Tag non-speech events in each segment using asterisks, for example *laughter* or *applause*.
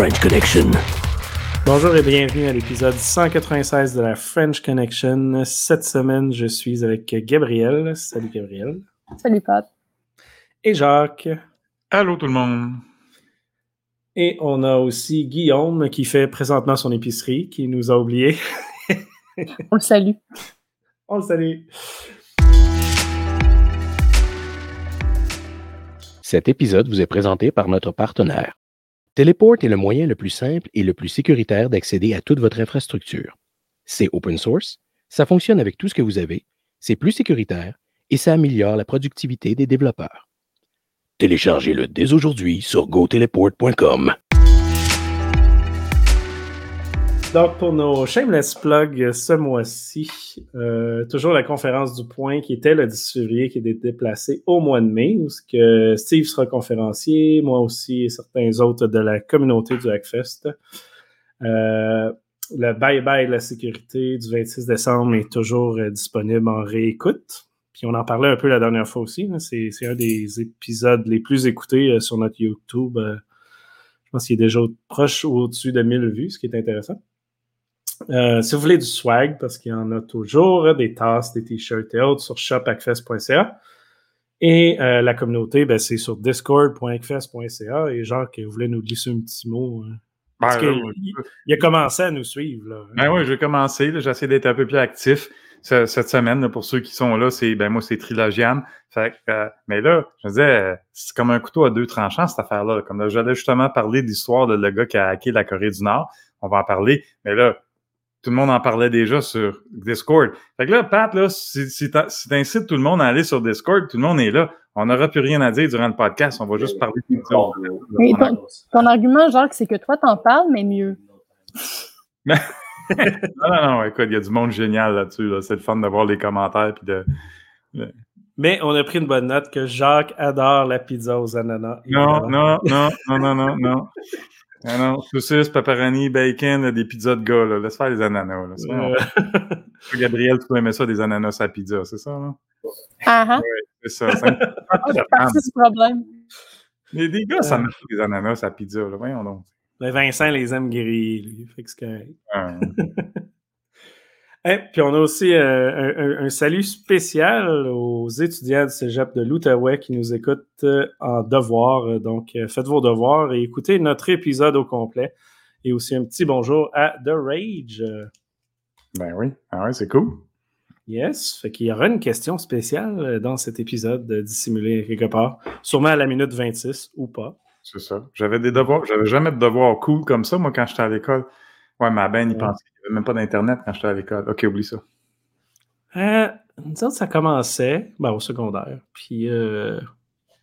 French Connection. Bonjour et bienvenue à l'épisode 196 de la French Connection. Cette semaine, je suis avec Gabriel. Salut Gabriel. Salut Pat. Et Jacques. Allô tout le monde. Et on a aussi Guillaume qui fait présentement son épicerie, qui nous a oubliés. on le salue. On le salue. Cet épisode vous est présenté par notre partenaire. Teleport est le moyen le plus simple et le plus sécuritaire d'accéder à toute votre infrastructure. C'est open source, ça fonctionne avec tout ce que vous avez, c'est plus sécuritaire et ça améliore la productivité des développeurs. Téléchargez-le dès aujourd'hui sur goteleport.com. Donc, pour nos shameless plugs ce mois-ci, euh, toujours la conférence du point qui était le 10 février, qui est déplacée au mois de mai, où Steve sera conférencier, moi aussi et certains autres de la communauté du Hackfest. Euh, le bye-bye de la sécurité du 26 décembre est toujours euh, disponible en réécoute. Puis on en parlait un peu la dernière fois aussi. C'est un des épisodes les plus écoutés sur notre YouTube. je pense qu'il est déjà proche au-dessus de 1000 vues, ce qui est intéressant. Euh, si vous voulez du swag, parce qu'il y en a toujours, hein, des tasses, des t-shirts et autres sur shopacfest.ca. Et euh, la communauté, ben, c'est sur discord.acfest.ca. Et genre, que vous voulez nous glisser un petit mot. Hein. Parce ben, qu'il a commencé à nous suivre. Là. Ben oui, j'ai commencé. J'essaie d'être un peu plus actif cette semaine. pour ceux qui sont là, c'est ben moi, c'est Trilogian. Fait, euh, mais là, je me disais, c'est comme un couteau à deux tranchants, cette affaire-là. Comme j'allais justement parler de l'histoire de le ggars qui a hacké la Corée du Nord. On va en parler. Mais là, tout le monde en parlait déjà sur Discord. Fait que là, Pat, là, si, si t'incites tout le monde à aller sur Discord, tout le monde est là. On n'aura plus rien à dire durant le podcast. On va juste parler de ton, ton, argument, Jacques, c'est que toi, t'en parles, mais mieux. *laughs* non, non, non, écoute, il y a du monde génial là-dessus. C'est le fun d'avoir les commentaires puis de, Mais on a pris une bonne note que Jacques adore la pizza aux ananas. Non, non, non, non, non, non, non. Ah non, saucisse, pepperoni, bacon, des pizzas de gars, là. Laisse faire les ananas, là. Gabriel, tu aimer ça, des ananas à pizza, c'est ça, là? Ah ah. c'est ça. C'est du problème. Mais des gars, ça met des ananas à pizza, là. Voyons donc. Mais Vincent les aime grillés, lui. Fait que c'est correct. *laughs* Et puis on a aussi euh, un, salut spécial aux étudiants du Cégep de l'Outaouais qui nous écoutent euh, en devoir. Donc, euh, faites vos devoirs et écoutez notre épisode au complet. Et aussi un petit bonjour à The Rage. Ben oui, ah ouais, c'est cool. Yes, fait qu'il y aura une question spéciale dans cet épisode dissimulé quelque part, sûrement à la minute 26 ou pas. C'est ça. J'avais des devoirs, j'avais jamais de devoirs cool comme ça, moi, quand j'étais à l'école. Ouais, ma ben, il pensait qu'il n'y avait même pas d'Internet quand j'étais à l'école. OK, oublie ça. Euh, ça commençait ben, au secondaire. Puis, euh,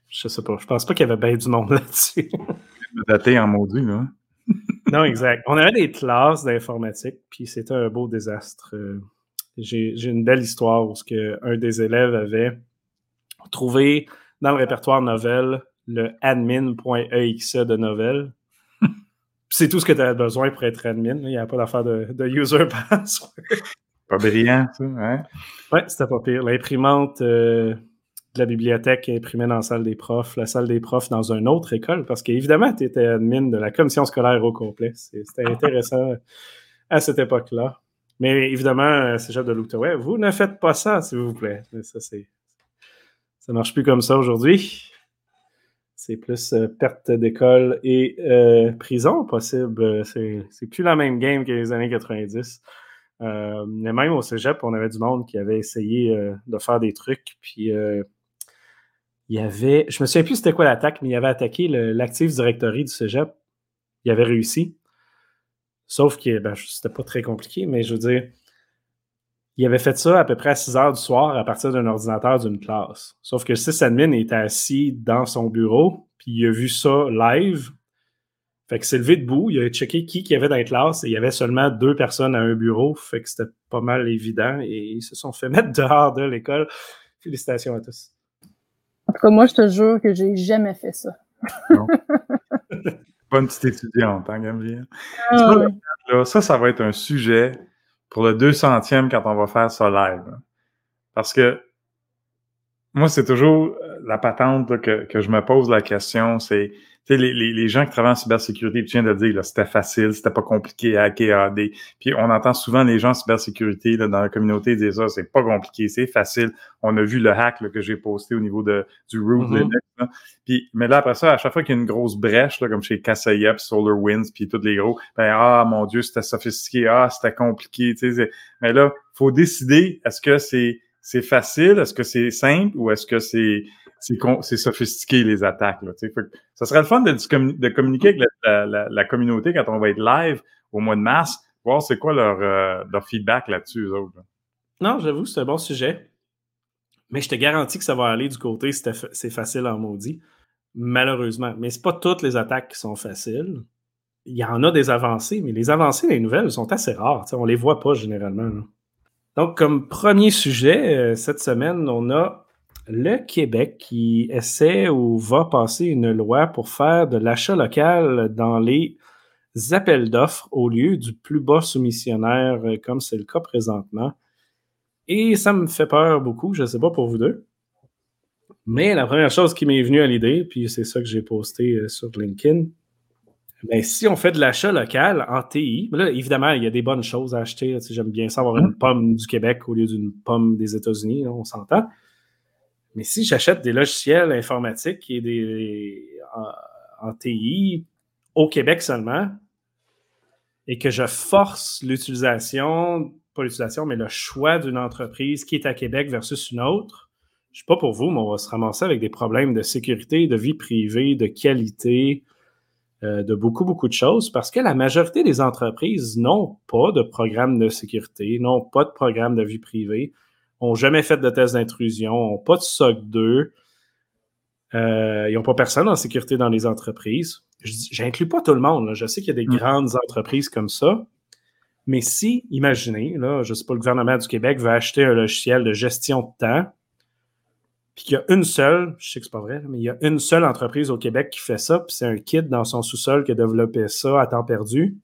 je sais pas, je pense pas qu'il y avait bien du monde *laughs* là-dessus. daté en maudit, là. *laughs* non, exact. On avait des classes d'informatique, puis c'était un beau désastre. Euh, j'ai une belle histoire où que un des élèves avait trouvé dans le répertoire novel le admin.exe de novel c'est tout ce que tu as besoin pour être admin. Il n'y a pas d'affaire de, user *laughs* password. Pas brillant, ça, hein? Ouais, c'était pas pire. L'imprimante euh, de la bibliothèque imprimée dans la salle des profs, la salle des profs dans une autre école, parce qu'évidemment, tu étais admin de la commission scolaire au complet. C'était *laughs* intéressant à cette époque-là. Mais évidemment, c'est de l'Outaouais, vous ne faites pas ça, s'il vous plaît. Ça, c'est. Ça marche plus comme ça aujourd'hui. C'est plus euh, perte d'école et euh, prison possible. C'est plus la même game que les années 90. Euh, mais même au cégep, on avait du monde qui avait essayé de faire des trucs. Puis il y avait. Je me souviens plus c'était quoi l'attaque, mais il avait attaqué l'Active Directory du cégep. Il avait réussi. Sauf que ben, c'était pas très compliqué, mais je veux dire, il avait fait ça à peu près à 6 heures du soir à partir d'un ordinateur d'une classe. Sauf que le sysadmin était assis dans son bureau, puis il a vu ça live. Fait que c'est levé debout, il a checké qui qu'il y avait dans la classe et il y avait seulement deux personnes à un bureau. Fait que c'était pas mal évident et ils se sont fait *laughs* mettre dehors de l'école. Félicitations à tous. En tout cas, moi, je te jure que j'ai jamais fait ça. Non. *laughs* pas une petite étudiante, hein, Gabriel? Ah, ça, ça va être un sujet pour le 200e quand on va faire ça live. Parce que moi, c'est toujours euh, la patente que, que, je me pose la question, c'est, les, les, les, gens qui travaillent en cybersécurité, tu viens de dire, là, c'était facile, c'était pas compliqué à hacker AD. Puis on entend souvent les gens en cybersécurité là, dans la communauté dire ça, c'est pas compliqué, c'est facile. On a vu le hack là, que j'ai posté au niveau de, du root Mhm. Linux. Là. Mais là, après ça, à chaque fois qu'il y a une grosse brèche, là, comme chez Kaseya, SolarWinds, puis tous les gros, ben, ah, mon Dieu, c'était sophistiqué, ah, c'était compliqué, tu sais. Mais là, faut décider, est-ce que c'est, c'est facile, est-ce que c'est simple, ou est-ce que c'est, c'est, c'est sophistiqué, les attaques, là, tu sais. Ça serait le fun de, de communiquer avec la, la- la- la communauté quand on va être live au mois de mars, voir c'est quoi leur, euh, leur feedback là-dessus, eux autres. là. Non, j'avoue, c'est un bon sujet. Mais je te garantis que ça va aller du côté c'est facile en maudit. Malheureusement. Mais c'est pas toutes les attaques qui sont faciles. Il y en a des avancées, mais les avancées des nouvelles sont assez rares. On les voit pas généralement. Donc, comme premier sujet, euh, cette semaine, on a le Québec qui essaie ou va passer une loi pour faire de l'achat local dans les appels d'offres au lieu du plus bas soumissionnaire, euh, comme c'est le cas présentement. Et ça me fait peur beaucoup, je ne sais pas pour vous deux. Mais la première chose qui m'est venue à l'idée, puis c'est ça que j'ai posté euh, sur LinkedIn, ben, si on fait de l'achat local en TI, ben là, évidemment, il y a des bonnes choses à acheter. J'aime bien ça avoir une pomme du Québec au lieu d'une pomme des États-Unis, on s'entend. Mais si j'achète des logiciels informatiques et des en, en TI au Québec seulement, et que je force l'utilisation, pas l'utilisation, mais le choix d'une entreprise qui est à Québec versus une autre, je ne sais pas pour vous, mais on va se ramasser avec des problèmes de sécurité, de vie privée, de qualité, euh, de beaucoup, beaucoup de choses, parce que la majorité des entreprises n'ont pas de programme de sécurité, n'ont pas de programme de vie privée, n'ont jamais fait de test d'intrusion, n'ont pas de SOC 2, euh, ils n'ont pas personne en sécurité dans les entreprises. Je J'inclus pas tout le monde. là. Je sais qu'il y a des Mm. grandes entreprises comme ça. Mais si, imaginez, là, je sais pas, le gouvernement du Québec veut acheter un logiciel de gestion de temps, puis qu'il y a une seule, je sais que c'est pas vrai, mais il y a une seule entreprise au Québec qui fait ça, puis c'est un kid dans son sous-sol qui a développé ça à temps perdu.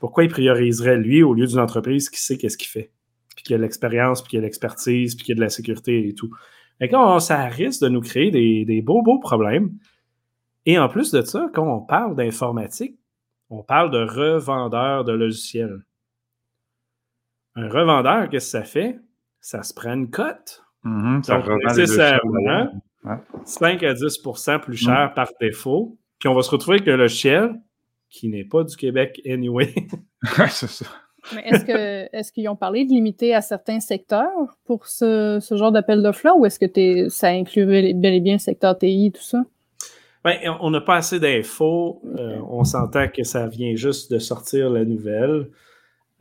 Pourquoi il prioriserait lui au lieu d'une entreprise qui sait qu'est-ce qu'il fait? Puis qui a l'expérience, puis qui a l'expertise, puis qui a de la sécurité et tout. Fait que là, on- ça risque de nous créer des, des beaux, beaux problèmes. Et en plus de ça, quand on parle d'informatique, on parle de revendeur de logiciels. Un revendeur, qu'est-ce que ça fait? Ça se prend une cote. Mhm, ça Donc, nécessairement. Ouais. 5 à 10% plus cher par défaut. Puis on va se retrouver avec un logiciel qui n'est pas du Québec anyway. *laughs* Ouais, c'est ça. Mais est-ce que est-ce qu'ils ont parlé de limiter à certains secteurs pour ce, ce genre d'appel d'offres-là ou est-ce que ça inclut bel bel et bien le secteur TI et tout ça? Ben, on n'a pas assez d'infos. Euh, on s'entend que ça vient juste de sortir la nouvelle.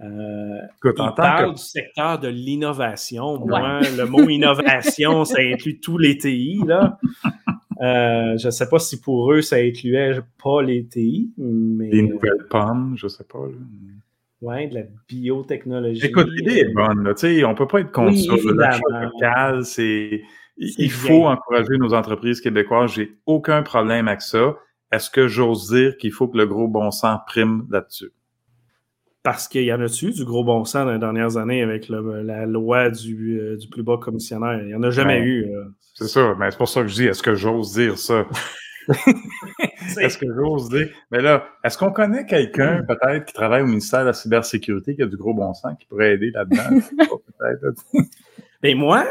Euh, Écoute, il parle que du secteur de l'innovation. Moi, le mot *laughs* innovation, ça inclut tous les TI. Là. Euh, je ne sais pas si pour eux, ça incluait pas les TI, mais des nouvelles pommes, je sais pas. là. ouais, de la biotechnologie. Écoute, l'idée est bonne. Là. On peut pas être contre Oui, ça. évidemment. local, c'est. Il bien. faut encourager nos entreprises québécoises. J'ai aucun problème avec ça. Est-ce que j'ose dire qu'il faut que le gros bon sens prime là-dessus? Parce qu'il y en a dessus du gros bon sens dans les dernières années avec le- la loi du, euh, du plus bas commissionnaire? Il n'y en a jamais Ouais. eu. C'est ça. Mais c'est pour ça que je dis, est-ce que j'ose dire ça? *laughs* Est-ce que j'ose dire? Mais là, est-ce qu'on connaît quelqu'un, peut-être, qui travaille au ministère de la Cybersécurité, qui a du gros bon sens, qui pourrait aider là-dedans? Peut-être, là. Ben moi,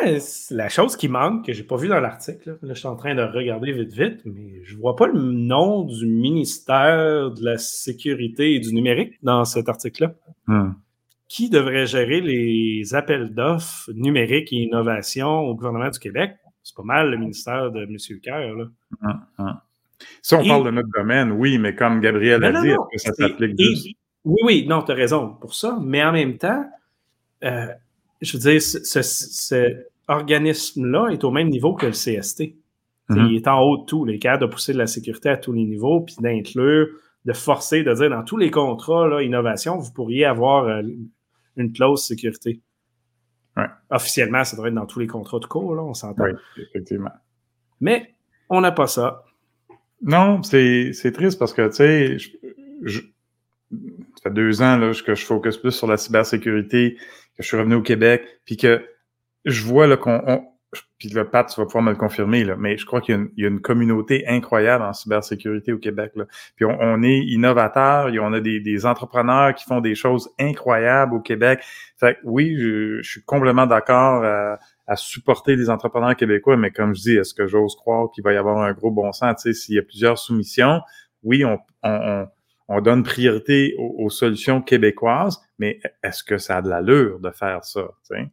la chose qui manque, que j'ai pas vu dans l'article, là, là, je suis en train de regarder vite vite, mais je vois pas le nom du ministère de la Sécurité et du numérique dans cet article-là. Hmm. Qui devrait gérer les appels d'offres numériques et innovation au gouvernement du Québec? C'est pas mal le ministère de M. Kerr, là. Hum, hum. Si on Et- parle de notre domaine, oui, mais comme Gabriel a Non, dit, non, est-ce que ça s'applique et- juste? Oui, oui, non, tu as raison pour ça, mais en même temps, euh, je veux dire, ce, ce- ce organisme-là est au même niveau que le CST. Mhm. Il est en haut de tout, les cadres de pousser de la sécurité à tous les niveaux, puis d'inclure, de forcer, de dire dans tous les contrats, là, innovation, vous pourriez avoir euh, une clause sécurité. Ouais. Officiellement, ça devrait être dans tous les contrats de cours, là, on s'entend. Oui, effectivement. Mais on n'a pas ça. Non, c'est c'est triste parce que, tu sais, je- je- ça fait deux ans là, que je focus plus sur la cybersécurité, que je suis revenu au Québec, puis que je vois qu'on on, puis le Pat, tu vas pouvoir me le confirmer, là, mais je crois qu'il y, a une communauté incroyable en cybersécurité au Québec. Là. Puis on, est innovateur, on a des, entrepreneurs qui font des choses incroyables au Québec. Fait que oui, je, suis complètement d'accord à, supporter les entrepreneurs québécois, mais comme je dis, est-ce que j'ose croire qu'il va y avoir un gros bon sens? S'il y a plusieurs soumissions, oui, on, on, donne priorité aux, solutions québécoises, mais est-ce que ça a de l'allure de faire ça? Tu sais?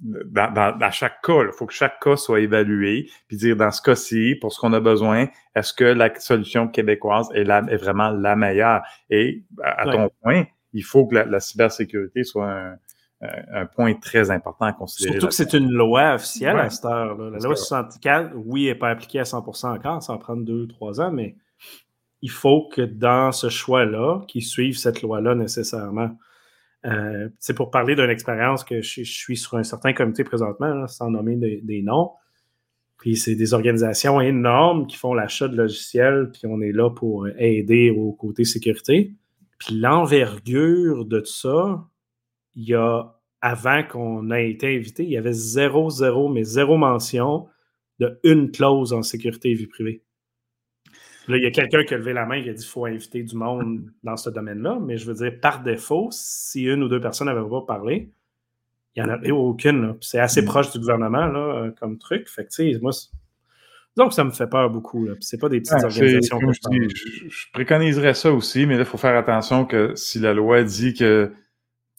dans, chaque cas, il faut que chaque cas soit évalué, puis dire dans ce cas-ci, pour ce qu'on a besoin, est-ce que la solution québécoise est, la, est vraiment la meilleure? Et à, ton point, il faut que la, cybersécurité soit un, point très important à considérer. Surtout que c'est une loi officielle à cette heure. La loi 64, oui, n'est pas appliquée à 100% encore, ça va prendre deux, trois ans, mais il faut que dans ce choix-là, qu'ils suivent cette loi-là nécessairement. Euh, c'est pour parler d'une expérience que je, suis sur un certain comité présentement, sans nommer des noms. Puis c'est des organisations énormes qui font l'achat de logiciels, puis on est là pour aider au côté sécurité. Puis l'envergure de tout ça, il y a, avant qu'on ait été invité, il y avait zéro, zéro, mais zéro mention de une clause en sécurité et vie privée. Là, il y a quelqu'un qui a levé la main et qui a dit qu'il faut inviter du monde dans ce domaine-là, mais je veux dire, par défaut, si une ou deux personnes n'avaient pas parlé, il n'y en avait aucune. C'est assez mm. proche du gouvernement là, euh, comme truc. Fait que, moi, donc, ça me fait peur beaucoup. Ce pas des petites ah, organisations que je, je, préconiserais ça aussi, mais là, il faut faire attention que si la loi dit que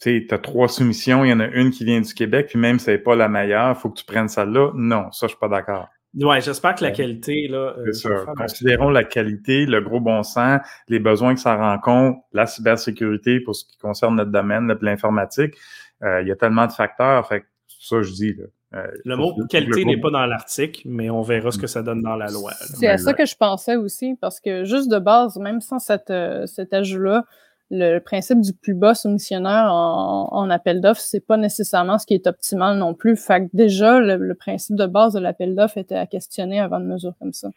tu as trois soumissions, il y en a une qui vient du Québec, puis même si ce n'est pas la meilleure, il faut que tu prennes celle-là. Non, ça, je ne suis pas d'accord. Oui, j'espère que la qualité. Là, euh, C'est Considérons la qualité, le gros bon sens, les besoins que ça rencontre, la cybersécurité pour ce qui concerne notre domaine, l'informatique. Euh, il y a tellement de facteurs. Fait ça, je dis. Là, euh, le mot qualité n'est pas dans l'article, mais on verra ce que ça donne dans la loi. C'est à ça que je pensais aussi, parce que juste de base, même sans cette, cet ajout-là, le principe du plus bas soumissionnaire en, en appel d'offres, c'est pas nécessairement ce qui est optimal non plus. Fait que déjà, le, principe de base de l'appel d'offres était à questionner avant de mesure comme ça.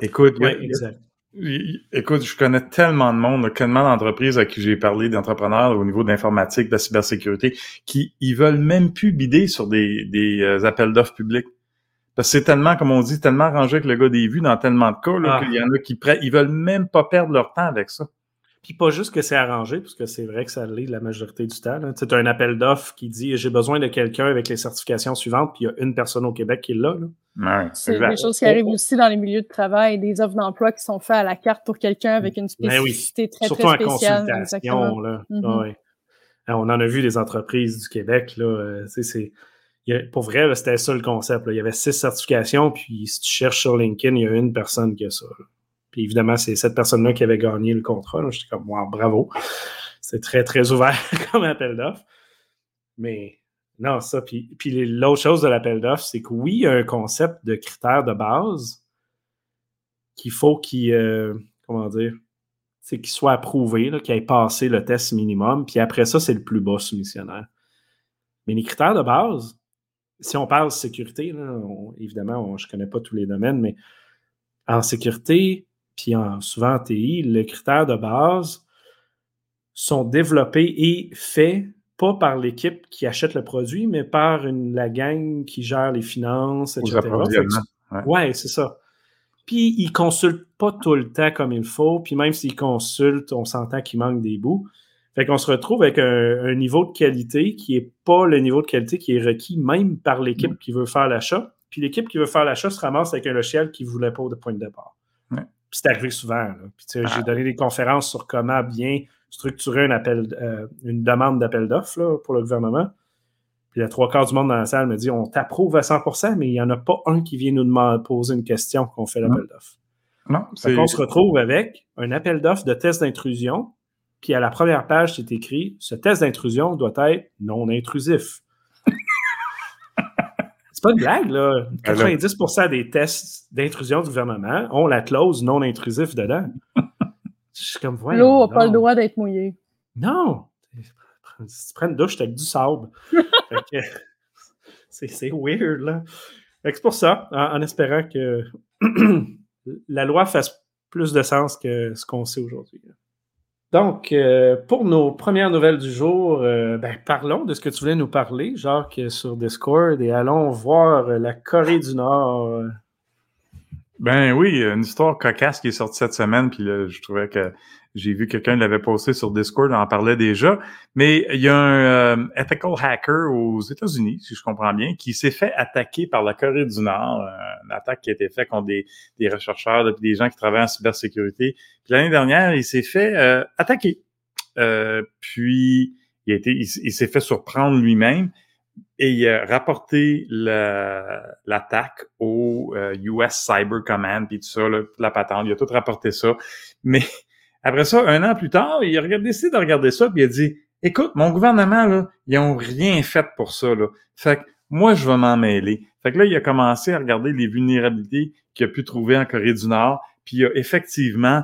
Écoute, écoute, je connais tellement de monde, tellement d'entreprises à qui j'ai parlé, d'entrepreneurs au niveau de l'informatique, de la cybersécurité, qui ils veulent même plus bider sur des, des euh, appels d'offres publics. Parce que c'est tellement, comme on dit, tellement rangé avec le gars des vues dans tellement de cas, là, ah. qu'il y en a qui prêtent, ils veulent même pas perdre leur temps avec ça. Puis pas juste que c'est arrangé, parce que c'est vrai que ça l'est la majorité du temps. C'est un appel d'offres qui dit j'ai besoin de quelqu'un avec les certifications suivantes, puis il y a une personne au Québec qui est là. c'est des choses qui arrivent aussi dans les milieux de travail, des offres d'emploi qui sont faites à la carte pour quelqu'un avec une ben spécificité très, Surtout très spéciale. En consultation, là. Mm-hmm. On en a vu des entreprises du Québec. Là, euh, c'est, pour vrai, c'était ça le concept. Il y avait six certifications, puis si tu cherches sur LinkedIn, il y a une personne qui a ça. Puis évidemment, c'est cette personne-là qui avait gagné le contrat. J'étais comme, wow, bravo. C'est très, très ouvert *laughs* comme appel d'offres. Mais non, ça. Puis, puis l'autre chose de l'appel d'offres, c'est que oui, il y a un concept de critères de base qu'il faut qu'il, euh, comment dire, c'est qu'il soit approuvé, qu'il ait passé le test minimum. Puis après ça, c'est le plus bas soumissionnaire. Mais les critères de base, si on parle sécurité, évidemment, je ne connais pas tous les domaines, mais en sécurité, puis souvent en TI, les critères de base sont développés et faits pas par l'équipe qui achète le produit, mais par une, la gang qui gère les finances, etc. ouais, c'est ça. Puis ils consultent pas tout le temps comme il faut, puis même s'ils consultent, on s'entend qu'il manque des bouts. Fait qu'on se retrouve avec un, niveau de qualité qui n'est pas le niveau de qualité qui est requis même par l'équipe qui veut faire l'achat. Puis l'équipe qui veut faire l'achat se ramasse avec un logiciel qui ne voulait pas de point de départ c'est arrivé souvent. J'ai ah. donné des conférences sur comment bien structurer un appel, euh, une demande d'appel d'offres pour le gouvernement. Puis a trois quarts du monde dans la salle me dit on t'approuve à 100% mais il n'y en a pas un qui vient nous demander, poser une question qu'on fait l'appel d'offres. Non, on se retrouve avec un appel d'offres de test d'intrusion. Puis à la première page, c'est écrit ce test d'intrusion doit être non intrusif. C'est pas une blague, là. 90% des tests d'intrusion du gouvernement ont la clause non intrusif dedans. Je suis comme, L'eau n'a pas le droit d'être mouillée. Non! Si tu prends une douche, avec du sable. *laughs* c'est weird, là. C'est pour ça, en, espérant que *clears throat* la loi fasse plus de sens que ce qu'on sait aujourd'hui. Donc, euh, pour nos premières nouvelles du jour, euh, ben, parlons de ce que tu voulais nous parler, Jacques, sur Discord, et allons voir la Corée du Nord. Ben oui, une histoire cocasse qui est sortie cette semaine, puis là, je trouvais que j'ai vu quelqu'un l'avait posté sur Discord, on en parlait déjà. Mais il y a un euh, ethical hacker aux États-Unis, si je comprends bien, qui s'est fait attaquer par la Corée du Nord. Euh, une attaque qui a été faite contre des, des chercheurs, des gens qui travaillent en cybersécurité. Puis l'année dernière, il s'est fait euh, attaquer. puis il, a été, il, s'est fait surprendre lui-même et il a rapporté l'attaque au US Cyber Command puis tout ça, la patente. Il a tout rapporté ça. Mais après ça, un an plus tard, il a décidé de regarder ça, puis il a dit Écoute, mon gouvernement, là, ils ont rien fait pour ça. Là. Fait que moi, je vais m'en mêler. Fait que là, il a commencé à regarder les vulnérabilités qu'il a pu trouver en Corée du Nord, puis il a effectivement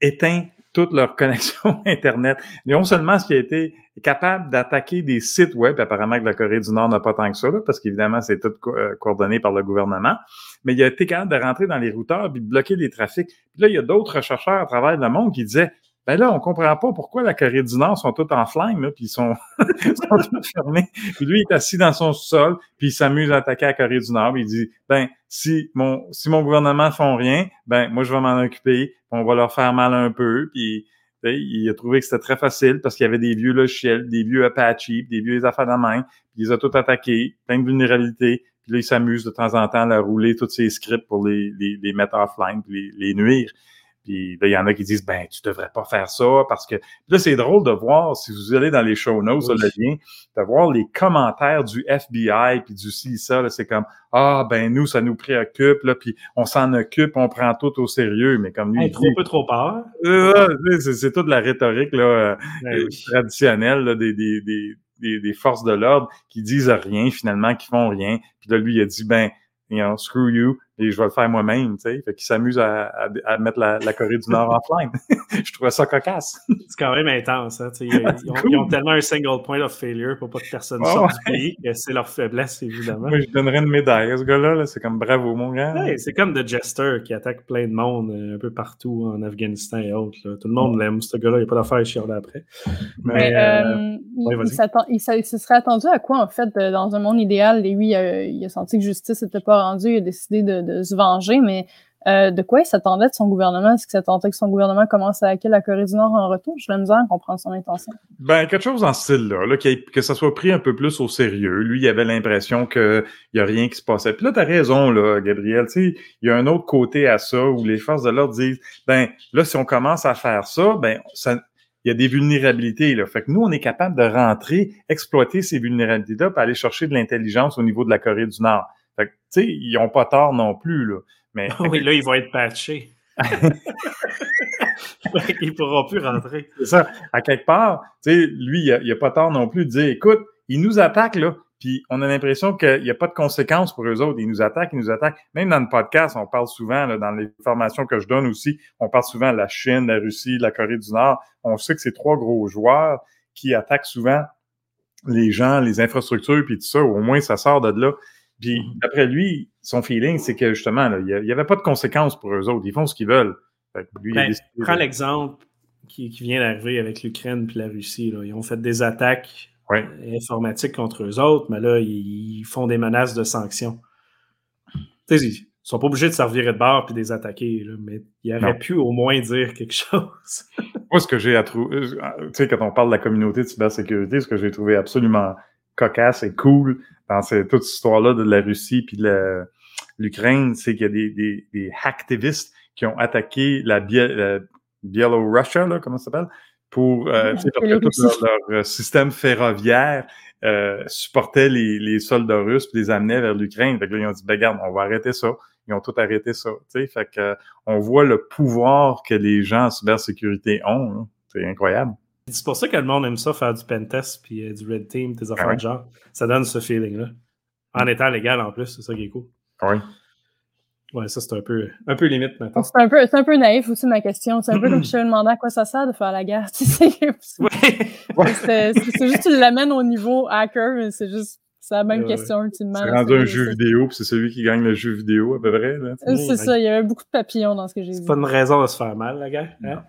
éteint toute leur connexion *laughs* Internet. non seulement ce qui a été capable d'attaquer des sites web, apparemment que la Corée du Nord n'a pas tant que ça, parce qu'évidemment, c'est tout euh, coordonné par le gouvernement, mais il a été capable de rentrer dans les routeurs puis de bloquer les trafics. Puis là, il y a d'autres chercheurs à travers le monde qui disaient ben là, on comprend pas pourquoi la Corée du Nord sont tous en là, puis ils sont, *laughs* sont tous fermés. Puis lui, il est assis dans son sol, puis il s'amuse à attaquer la Corée du Nord. Il dit, ben, si mon, si mon gouvernement font rien, ben, moi, je vais m'en occuper, on va leur faire mal un peu. Puis il a trouvé que c'était très facile parce qu'il y avait des vieux logiciels, des vieux Apache, des vieux affaires de main, puis il les a tous attaqués, plein de vulnérabilités. Puis là, il s'amuse de temps en temps à rouler tous ses scripts pour les, les, les mettre offline, puis les nuire. Puis là, il y en a qui disent, ben, tu devrais pas faire ça parce que là, c'est drôle de voir, si vous allez dans les show notes, le lien, de voir les commentaires du FBI puis du CISA, c'est comme, ah, ben, nous, ça nous préoccupe, là, puis on s'en occupe, on prend tout au sérieux, mais comme lui. Un trop peu trop peur. c'est toute la rhétorique, là, euh, ben traditionnelle, là, des, des, des, des, forces de l'ordre qui disent rien, finalement, qui font rien. Puis là, lui, il a dit, ben, you know, screw you, et je vais le faire moi-même, tu sais. Fait qu'il s'amuse à, à, mettre la, la, Corée du Nord offline. *laughs* je trouvais ça cocasse. C'est quand même intense, hein, ils, ils, ont, tellement un single point of failure pour pas que personne oh, sorte du pays, que c'est leur faiblesse, évidemment. Moi, je donnerais une médaille à ce gars-là, -là, c'est comme bravo, mon gars. Ouais, c'est comme The Jester qui attaque plein de monde euh, un peu partout en Afghanistan et autres. Là. Tout le monde l'aime, ce gars-là, il n'y a pas d'affaire à chialer après. Mais, euh, euh il, il, se serait attendu à quoi, en fait, dans un monde idéal? Et lui, il a, il a senti que justice n'était pas rendue, il a décidé de de se venger, mais euh, de quoi il s'attendait de son gouvernement? Est-ce qu'il s'attendait que son gouvernement commence à hacker la Corée du Nord en retour? Je l'aime bien comprendre son intention. Ben, quelque chose dans ce style-là, que ça soit pris un peu plus au sérieux. Lui, il avait l'impression qu'il n'y a rien qui se passait. Puis là, tu as raison, là, Gabriel. Il y a un autre côté à ça où les forces de l'ordre disent, ben, là, si on commence à faire ça, ben, ça, il y a des vulnérabilités. Là. Fait que nous, on est capable de rentrer, exploiter ces vulnérabilités-là, pour aller chercher de l'intelligence au niveau de la Corée du Nord. Fait que, tu sais, ils n'ont pas tort non plus, là. Mais, oui, là, ils vont être patchés. *laughs* ils ne pourront plus rentrer. C'est ça. À quelque part, lui, il n'a a pas tort non plus de dire, écoute, ils nous attaquent, là, puis on a l'impression qu'il n'y a pas de conséquences pour eux autres. Ils nous attaquent, ils nous attaquent. Même dans le podcast, on parle souvent, là, dans les formations que je donne aussi, on parle souvent de la Chine, la Russie, la Corée du Nord. On sait que c'est trois gros joueurs qui attaquent souvent les gens, les infrastructures, puis tout ça. Au moins, ça sort de là. Puis, mhm. d'après lui, son feeling, c'est que justement, il n'y avait pas de conséquences pour eux autres. Ils font ce qu'ils veulent. Ben, prends l'exemple qui, vient d'arriver avec l'Ukraine puis la Russie. Ils ont fait des attaques euh, informatiques contre eux autres, mais là, ils, font des menaces de sanctions. ils ne sont pas obligés de servir de bord puis de les attaquer, mais ils auraient pu au moins dire quelque *laughs* chose. Moi, ce que j'ai à trouver, euh, tu sais, quand on parle de la communauté de cybersécurité, ce que j'ai trouvé absolument cocasse et cool dans cette, toute cette histoire-là de la Russie puis de l'Ukraine, c'est qu'il y a des, des, des, hacktivistes qui ont attaqué la, Bielorussia, là, comment ça s'appelle, pour euh, parce que tout leur, euh, système ferroviaire euh, supportait les, les, soldats russes et les amenait vers l'Ukraine. Fait que là, ils ont dit, ben regarde, on va arrêter ça. Ils ont tout arrêté ça. Fait que on voit le pouvoir que les gens en cybersécurité ont. C'est incroyable. C'est pour ça que le monde aime ça, faire du pentest puis euh, du red team, des affaires de genre. Ça donne ce feeling-là. En étant légal en plus, c'est ça qui est cool. Oui. Ouais, ça c'est un peu, un peu limite maintenant. C'est un peu, un peu naïf aussi ma question. C'est un peu comme si je *laughs* me demandais à quoi ça sert de faire la guerre. *laughs* Tu sais. *laughs* c'est juste tu l'amènes au niveau hacker, mais c'est juste c'est la même question ultimement. C'est rendu un jeu vidéo, puis c'est celui qui gagne le jeu vidéo à peu près. C'est ça, il y avait beaucoup de papillons dans ce que j'ai vu. C'est pas une raison de se faire mal, la guerre. Hein?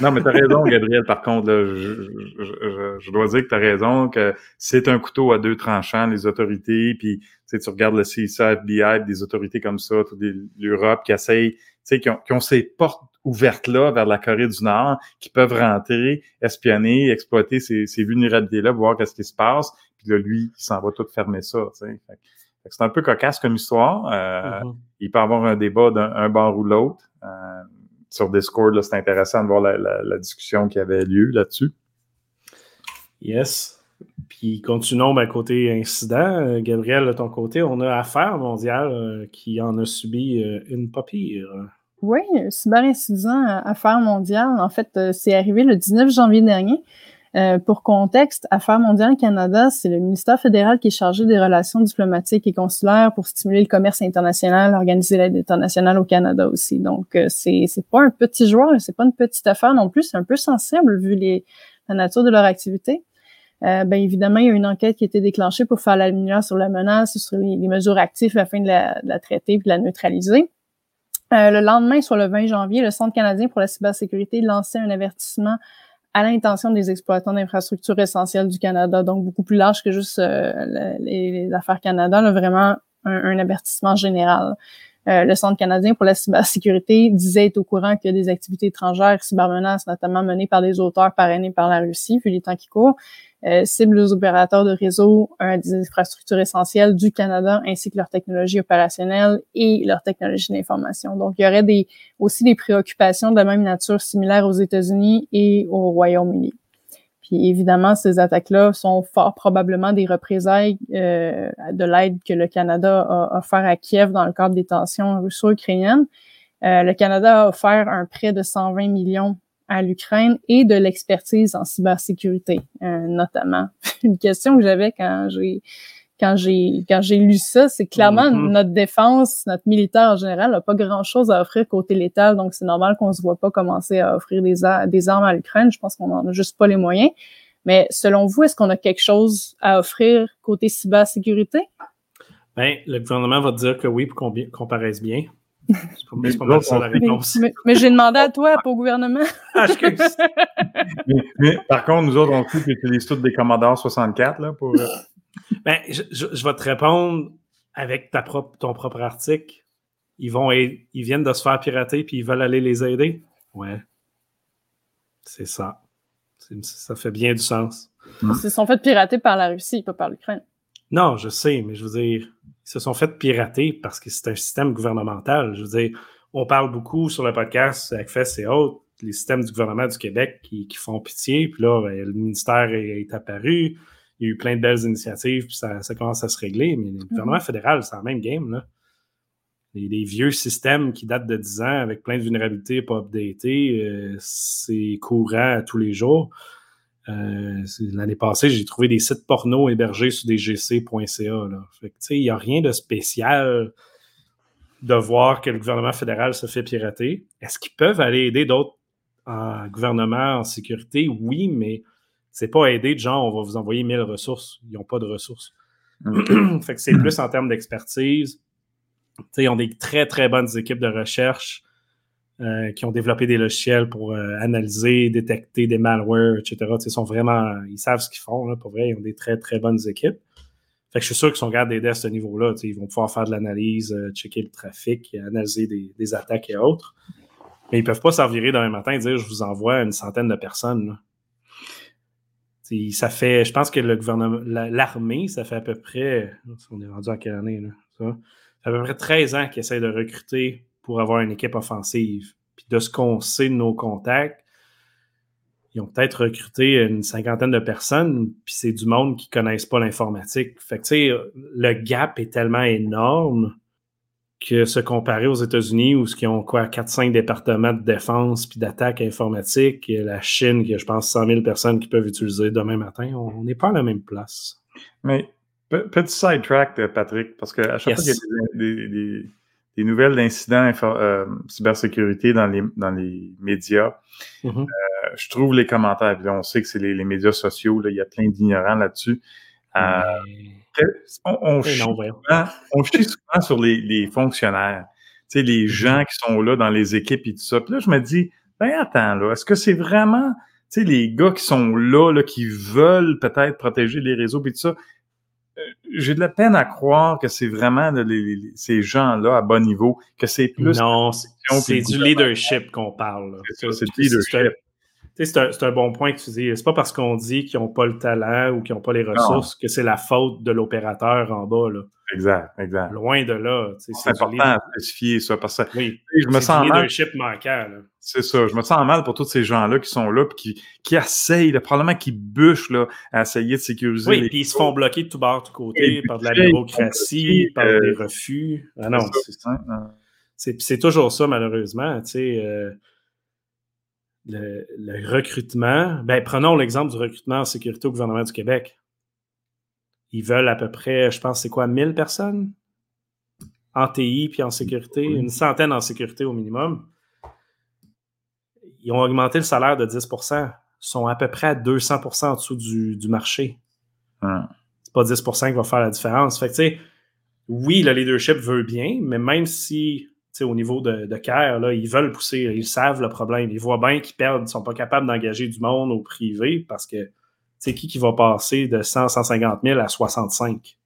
Non, mais tu as raison, Gabriel, par contre. je, dois dire que tu as raison, que c'est un couteau à deux tranchants, les autorités, puis tu regardes le CISA, FBI, des autorités comme ça, l'Europe qui essayent, qui ont, qui ont ces portes ouvertes-là vers la Corée du Nord, qui peuvent rentrer, espionner, exploiter ces, ces vulnérabilités-là, voir qu'est-ce qui se passe, puis là, lui, il s'en va tout fermer ça. C'est un peu cocasse comme histoire. Euh, mm-hmm. Il peut avoir un débat d'un bord ou l'autre. Euh, sur Discord, c'est intéressant de voir la, discussion qui avait lieu là-dessus. Yes. Puis continuons à ben, côté incident. Euh, Gabriel, de ton côté, on a Affaires mondiale euh, qui en a subi euh, une pas pire. Oui, cyberincident Affaires mondiale, en fait, c'est arrivé le 19 janvier dernier. Euh, pour contexte, Affaires mondiales Canada, c'est le ministère fédéral qui est chargé des relations diplomatiques et consulaires pour stimuler le commerce international, organiser l'aide internationale au Canada aussi. Donc, euh, c'est c'est pas un petit joueur, c'est pas une petite affaire non plus, c'est un peu sensible vu les, la nature de leur activité. Euh, ben évidemment, il y a une enquête qui a été déclenchée pour faire la lumière sur la menace, sur les, mesures actives afin de la, de la traiter et de la neutraliser. Euh, le lendemain, soit le 20 janvier, le Centre canadien pour la cybersécurité lançait un avertissement à l'intention des exploitants d'infrastructures essentielles du Canada, donc beaucoup plus large que juste euh, les, affaires Canada, là, vraiment un, avertissement général. Euh, le Centre canadien pour la cybersécurité disait être au courant a des activités étrangères, cybermenaces, notamment menées par des auteurs parrainés par la Russie, vu les temps qui courent, euh, ciblent les opérateurs de réseau des infrastructures essentielles du Canada, ainsi que leurs technologies opérationnelles et leurs technologies d'information. Donc, il y aurait aussi des préoccupations de la même nature similaires aux États-Unis et au Royaume-Uni. Puis évidemment, ces attaques-là sont fort probablement des représailles euh, de l'aide que le Canada a offert à Kiev dans le cadre des tensions russo-ukrainiennes. Euh, le Canada a offert un prêt de 120 millions à l'Ukraine et de l'expertise en cybersécurité, euh, notamment. *laughs* Une question que j'avais quand j'ai quand j'ai quand j'ai lu ça, c'est clairement mm-hmm. notre défense, notre militaire en général n'a pas grand chose à offrir côté létal, donc c'est normal qu'on se voit pas commencer à offrir des, des armes à l'Ukraine. Je pense qu'on en a juste pas les moyens. Mais selon vous, est-ce qu'on a quelque chose à offrir côté cybersécurité? Bien, le gouvernement va dire que oui pour qu'on paraisse bien. C'est pas, ça la réponse. Mais, j'ai demandé à toi, pas au gouvernement. *laughs* Ah, mais, par contre, nous autres, on trouve que utilise tous des Commodore 64 là, pour. Ben, je, je, vais te répondre avec ta propre, ton propre article. Ils vont ils viennent de se faire pirater puis ils veulent aller les aider. Ouais. C'est ça. Ça fait bien du sens. Ils se sont fait pirater par la Russie, pas par l'Ukraine. Non, je sais, mais je veux dire, ils se sont fait pirater parce que c'est un système gouvernemental. Je veux dire, on parle beaucoup sur le podcast avec FES et autres, les systèmes du gouvernement du Québec qui, font pitié. Puis là, ben, le ministère est, apparu. Il y a eu plein de belles initiatives, puis ça, commence à se régler. Mais le mhm. gouvernement fédéral, c'est la même game. Là. Les, vieux systèmes qui datent de 10 ans avec plein de vulnérabilités pas updatées, euh, c'est courant tous les jours. Euh, l'année passée, j'ai trouvé des sites porno hébergés sur des gc.ca. il n'y a rien de spécial de voir que le gouvernement fédéral se fait pirater. Est-ce qu'ils peuvent aller aider d'autres gouvernements en sécurité? Oui, mais c'est pas aider de genre on va vous envoyer 1000 ressources. Ils n'ont pas de ressources. *clears throat* fait que c'est plus en termes d'expertise. Ils ont des très, très bonnes équipes de recherche. Euh, qui ont développé des logiciels pour euh, analyser, détecter des malwares, etc. Ils sont vraiment, ils savent ce qu'ils font. Là, pour vrai, ils ont des très, très bonnes équipes. Fait que je suis sûr qu'ils sont gardés à ce niveau-là. Ils vont pouvoir faire de l'analyse, euh, checker le trafic, analyser des, attaques et autres. Mais ils ne peuvent pas s'envirer demain matin et dire je vous envoie une centaine de personnes. Ça fait, je pense que le gouvernement, l'armée, ça fait à peu près, on est rendu à quelle année, là, ça? fait à peu près 13 ans qu'ils essaient de recruter pour avoir une équipe offensive. Puis de ce qu'on sait de nos contacts, ils ont peut-être recruté une cinquantaine de personnes, puis c'est du monde qui ne connaissent pas l'informatique. Fait que, le gap est tellement énorme que se comparer aux États-Unis, où ils ont quoi, 4-5 départements de défense puis d'attaque informatique, et la Chine, qui a, je pense, 100 000 personnes qui peuvent utiliser demain matin, on n'est pas à la même place. Mais, petit sidetrack, Patrick, parce qu'à chaque fois qu'il y a des des nouvelles d'incidents euh, cybersécurité dans les, dans les médias. Mm-hmm. Euh, je trouve les commentaires, on sait que c'est les, médias sociaux, là, il y a plein d'ignorants là-dessus. Euh, on, on, chie souvent, sur les, les fonctionnaires, les mm-hmm. gens qui sont là dans les équipes et tout ça. Puis là, je me dis, ben attends, là, est-ce que c'est vraiment, tu sais, les gars qui sont là, là qui veulent peut-être protéger les réseaux et tout ça, euh, j'ai de la peine à croire que c'est vraiment ces gens-là à bon niveau, que c'est plus... Non, c'est du leadership qu'on parle. C'est du leadership. C'est un, un, bon point que tu dis. C'est pas parce qu'on dit qu'ils n'ont pas le talent ou qu'ils n'ont pas les ressources que c'est la faute de l'opérateur en bas. Là. Exact, exact. Loin de là. C'est important à spécifier ça parce que oui, je me sens mal. C'est ça. Je me sens mal pour tous ces gens-là qui sont là qui, qui essayent, probablement qui bûchent là, à essayer de sécuriser. Oui, puis ils se font bloquer de tout bord, de tout côté, par de la bureaucratie, par des refus. Ah non, c'est toujours ça, malheureusement. Tu sais, euh, le, le, recrutement. Ben, prenons l'exemple du recrutement en sécurité au gouvernement du Québec. Ils veulent à peu près, je pense, c'est quoi, 1000 personnes? En TI puis en sécurité, une centaine en sécurité au minimum. Ils ont augmenté le salaire de 10 Ils sont à peu près à 200% en dessous du, du marché. C'est pas 10% qui va faire la différence. Fait que, tu sais, oui, le leadership veut bien, mais même si au niveau de, de CARE, là, ils veulent pousser, ils savent le problème. Ils voient bien qu'ils perdent, ils ne sont pas capables d'engager du monde au privé parce que c'est qui qui va passer de 100, 150 000 à 65?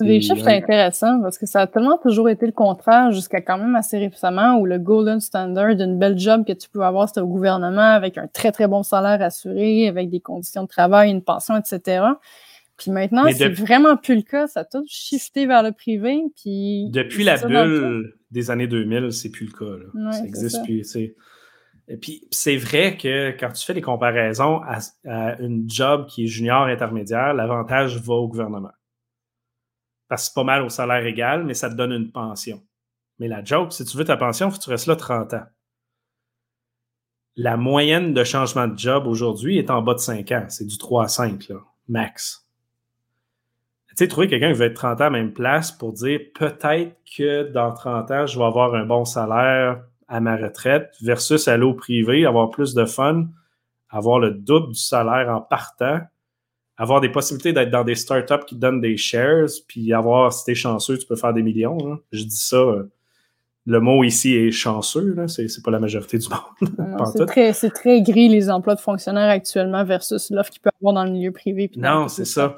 Les chiffres, c'est intéressant parce que ça a tellement toujours été le contraire jusqu'à quand même assez récemment où le golden standard d'une belle job que tu peux avoir, c'était au gouvernement avec un très, très bon salaire assuré, avec des conditions de travail, une pension, etc. Puis maintenant, c'est vraiment plus le cas. Ça a tout shifté vers le privé. Puis depuis la bulle des années 2000, c'est plus le cas. ça n'existe plus. Et puis, c'est vrai que quand tu fais des comparaisons à, une job qui est junior intermédiaire, l'avantage va au gouvernement. Parce que c'est pas mal au salaire égal, mais ça te donne une pension. Mais la job, si tu veux ta pension, il faut que tu restes là 30 ans. La moyenne de changement de job aujourd'hui est en bas de 5 ans. C'est du 3 à 5, là, max. Tu sais, trouver quelqu'un qui veut être 30 ans à la même place pour dire peut-être que dans 30 ans, je vais avoir un bon salaire, à ma retraite versus aller au privé, avoir plus de fun, avoir le double du salaire en partant, avoir des possibilités d'être dans des startups qui donnent des shares, puis avoir, si t'es chanceux, tu peux faire des millions. Hein. Je dis ça, euh, le mot ici est chanceux, c'est pas la majorité du *laughs* monde. c'est très, très, gris les emplois de fonctionnaires actuellement versus l'offre qu'il peut avoir dans le milieu privé. Non, c'est ça.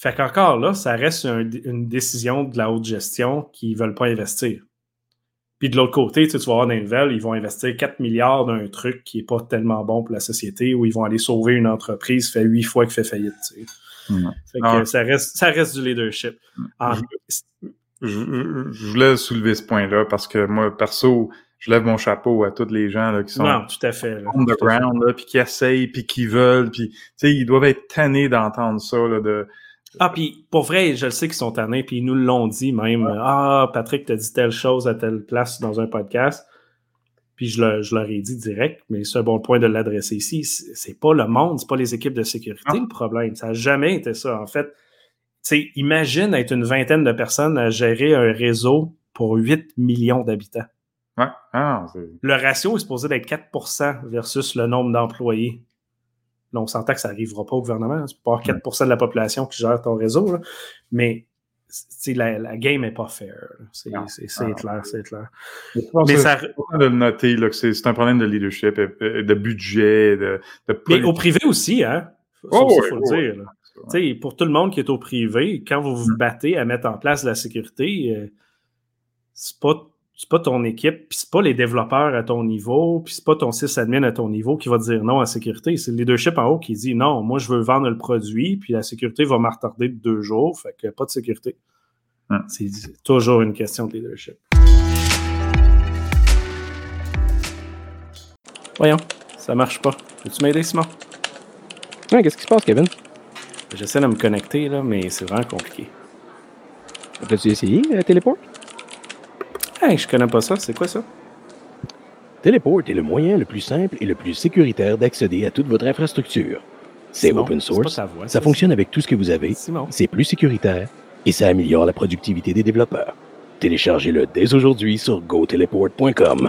Fait qu'encore là, ça reste une décision de la haute gestion qui ne veulent pas investir. Puis de l'autre côté, tu, vas voir dans les ils vont investir 4 milliards dans un truc qui n'est pas tellement bon pour la société, où ils vont aller sauver une entreprise fait huit fois qu'il fait faillite. Fait que ah. ça, reste, ça reste du leadership. je, voulais soulever ce point-là parce que moi, perso, je lève mon chapeau à tous les gens là, qui sont non, tout à fait, underground, puis qui essayent, puis qui veulent, puis ils doivent être tannés d'entendre ça, là, de ah, puis pour vrai, je le sais qu'ils sont tannés, puis ils nous l'ont dit même. Ah, Patrick t'a dit telle chose à telle place dans un podcast. Puis je, leur ai dit direct, mais c'est un bon point de l'adresser ici. C'est pas le monde, c'est pas les équipes de sécurité le problème. Ça n'a jamais été ça. En fait, tu imagine être une vingtaine de personnes à gérer un réseau pour 8 millions d'habitants. Ouais. Ah, le ratio est supposé d'être 4% versus le nombre d'employés. Là, on s'entend que ça n'arrivera pas au gouvernement. Tu peux avoir 4 de la population qui gère ton réseau, mais la, la game n'est pas fair. C'est clair, c'est clair. Mais ça... de noter que c'est un problème de leadership, de budget, de, Mais au privé aussi, hein? oh, faut le dire. Pour tout le monde qui est au privé, quand vous vous mm. battez à mettre en place la sécurité, euh, c'est pas c'est pas ton équipe, puis c'est pas les développeurs à ton niveau, puis c'est pas ton sysadmin à ton niveau qui va dire non à la sécurité. C'est le leadership en haut qui dit non, moi je veux vendre le produit, puis la sécurité va me retarder de deux jours, fait que pas de sécurité. C'est toujours une question de leadership. Voyons, ça marche pas. Peux-tu m'aider, Simon? Ouais, qu'est-ce qui se passe, Kevin? J'essaie de me connecter, là, mais c'est vraiment compliqué. As-tu essayé, euh, Téléport? Hey, je connais pas ça. C'est quoi ça? Teleport est le moyen le plus simple et le plus sécuritaire d'accéder à toute votre infrastructure. C'est open source, ça fonctionne avec tout ce que vous avez, c'est plus sécuritaire et ça améliore la productivité des développeurs. Téléchargez-le dès aujourd'hui sur goteleport.com.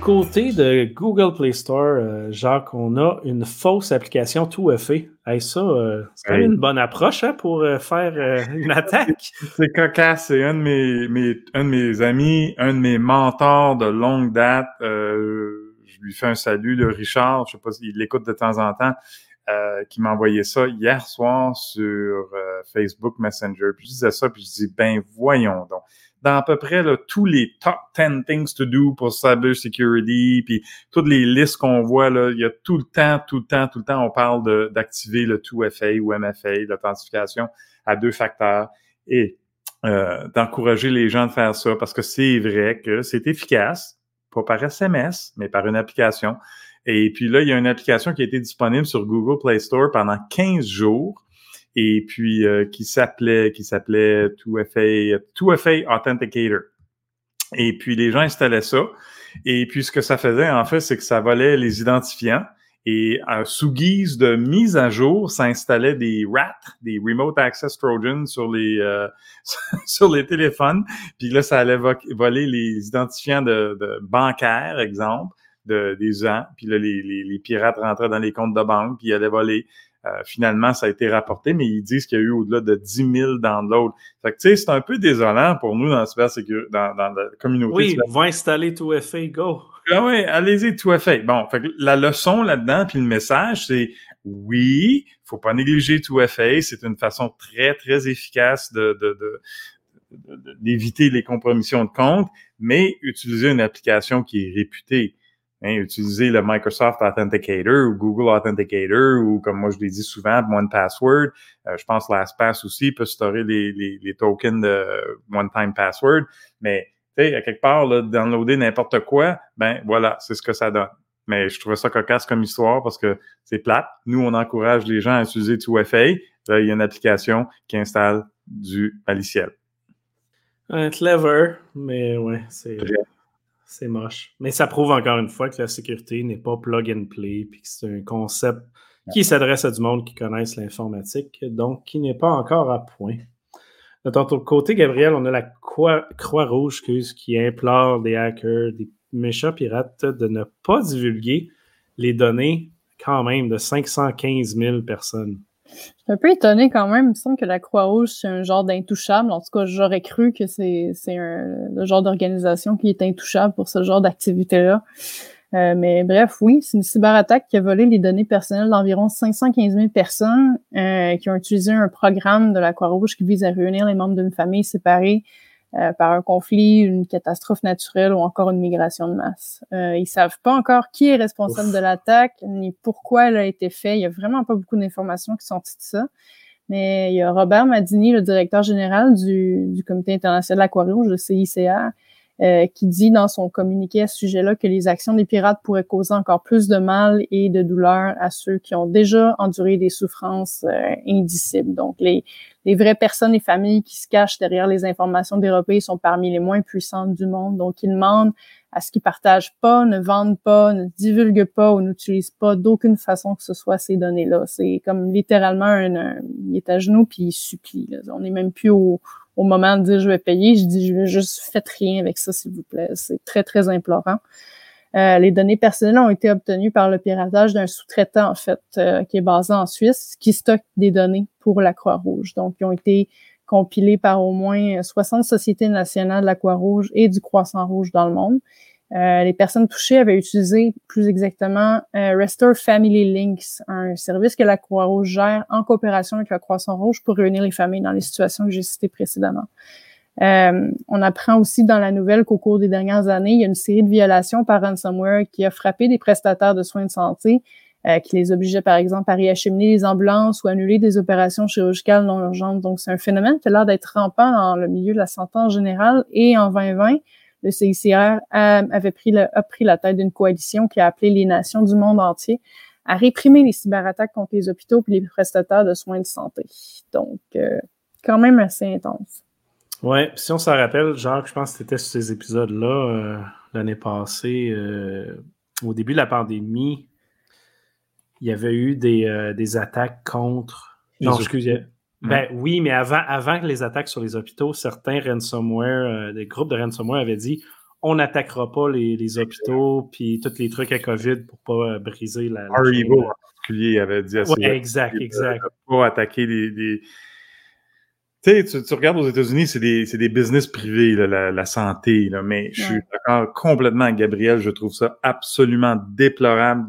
côté de Google Play Store, euh, Jacques, on a une fausse application tout fait. Hey, ça, euh, c'est une bonne approche hein, pour euh, faire *laughs* une attaque. C'est cocasse. C'est un, de mes, un de mes amis, un de mes mentors de longue date. je lui fais un salut, le Richard. Je sais pas s'il l'écoute de temps en temps. qui m'a envoyé ça hier soir sur Facebook Messenger. Puis je disais ça, puis je dis, ben voyons donc dans à peu près tous les top 10 things to do pour cyber security, puis toutes les listes qu'on voit, là, il y a tout le temps, tout le temps, tout le temps, on parle d'activer le 2FA ou MFA, l'authentification à deux facteurs, et euh, d'encourager les gens de faire ça parce que c'est vrai que c'est efficace, pas par SMS, mais par une application. Et puis là, il y a une application qui a été disponible sur Google Play Store pendant 15 jours et puis euh, qui s'appelait qui s'appelait 2FA, 2FA Authenticator. Et puis les gens installaient ça. Et puis ce que ça faisait, en fait, c'est que ça volait les identifiants. Et euh, sous guise de mise à jour, ça installait des RAT, des Remote Access Trojans sur les euh, *laughs* sur les téléphones. Puis là, ça allait voler les identifiants de, de bancaires, exemple, de, des gens. Puis là, les, les, les, pirates rentraient dans les comptes de banque, puis ils allaient voler finalement, ça a été rapporté, mais ils disent qu'il y a eu au-delà de 10 000 downloads. Fait que, tu sais, c'est un peu désolant pour nous dans, dans, dans la communauté. Oui, va installer 2FA, go! Ah oui, allez-y, 2FA. Bon, fait que la leçon là-dedans, puis le message, c'est oui, faut pas négliger 2FA. C'est une façon très, très efficace de, de, de d'éviter les compromissions de compte, mais utiliser une application qui est réputée. Hein, utiliser le Microsoft Authenticator ou Google Authenticator ou, comme moi je l'ai dit souvent, One Password. Euh, je pense LastPass aussi peut storer les, les, les tokens de One Time Password. Mais, tu sais, à quelque part, là, downloader n'importe quoi, ben voilà, c'est ce que ça donne. Mais je trouvais ça cocasse comme histoire parce que c'est plate. Nous, on encourage les gens à utiliser 2FA. Là, il y a une application qui installe du maliciel. clever, mais ouais, c'est... C'est moche. Mais ça prouve encore une fois que la sécurité n'est pas plug and play, puis que c'est un concept qui s'adresse à du monde qui connaissent l'informatique, donc qui n'est pas encore à point. De ton côté, Gabriel, on a la Croix-Rouge qui implore des hackers, des méchants pirates de ne pas divulguer les données quand même de 515 000 personnes. Je suis un peu étonnée quand même. Il me semble que la Croix-Rouge, c'est un genre d'intouchable. En tout cas, j'aurais cru que c'est le genre d'organisation qui est intouchable pour ce genre d'activité-là. Euh, mais bref, oui, c'est une cyberattaque qui a volé les données personnelles d'environ 515 000 personnes euh, qui ont utilisé un programme de la Croix-Rouge qui vise à réunir les membres d'une famille séparée euh, par un conflit, une catastrophe naturelle ou encore une migration de masse. Euh, ils savent pas encore qui est responsable de l'attaque ni pourquoi elle a été faite. Il y a vraiment pas beaucoup d'informations qui sont de ça. Mais il y a Robert Madini, le directeur général du, du Comité international de l'Aquarium, le CICR, euh, qui dit dans son communiqué à ce sujet-là que les actions des pirates pourraient causer encore plus de mal et de douleur à ceux qui ont déjà enduré des souffrances euh, indicibles. Donc, les, les vraies personnes et familles qui se cachent derrière les informations dérobées sont parmi les moins puissantes du monde. Donc, ils demandent à ce qu'ils partagent pas, ne vendent pas, ne divulguent pas ou n'utilisent pas d'aucune façon que ce soit ces données-là. C'est comme littéralement un, il est à genoux puis il supplie. On n'est même plus au, au moment de dire je vais payer, je dis je vais juste faites rien avec ça s'il vous plaît. C'est très très implorant. Euh, les données personnelles ont été obtenues par le piratage d'un sous-traitant en fait euh, qui est basé en Suisse qui stocke des données pour la Croix-Rouge. Donc ils ont été compilés par au moins 60 sociétés nationales de la Croix-Rouge et du Croissant Rouge dans le monde. Euh, les personnes touchées avaient utilisé plus exactement euh, Restore Family Links, un service que la Croix-Rouge gère en coopération avec la Croissant-Rouge pour réunir les familles dans les situations que j'ai citées précédemment. Euh, on apprend aussi dans la nouvelle qu'au cours des dernières années, il y a une série de violations par ransomware qui a frappé des prestataires de soins de santé, qui les obligeait par exemple à réacheminer les ambulances ou annuler des opérations chirurgicales non urgentes. Donc c'est un phénomène qui a l'air d'être rampant dans le milieu de la santé en général et en 2020 le CICR avait pris, a pris la tête d'une coalition qui a appelé les nations du monde entier à réprimer les cyberattaques contre les hôpitaux et les prestataires de soins de santé. Donc, euh, quand même assez intense. Oui, si on s'en rappelle, Jacques, je pense que c'était sur ces épisodes-là euh, l'année passée, euh, au début de la pandémie, il y avait eu des, des attaques contre. Non, excusez. Ben oui, mais avant, avant les attaques sur les hôpitaux, certains ransomware, euh, des groupes de ransomware avaient dit on n'attaquera pas les, hôpitaux puis tous les trucs à COVID pour pas briser la. la en particulier avait dit à ouais, exact, exact. pas attaquer les tu sais, tu, regardes aux États-Unis, c'est des, des business privés, la, la, santé, là, mais je suis d'accord complètement avec Gabriel. Je trouve ça absolument déplorable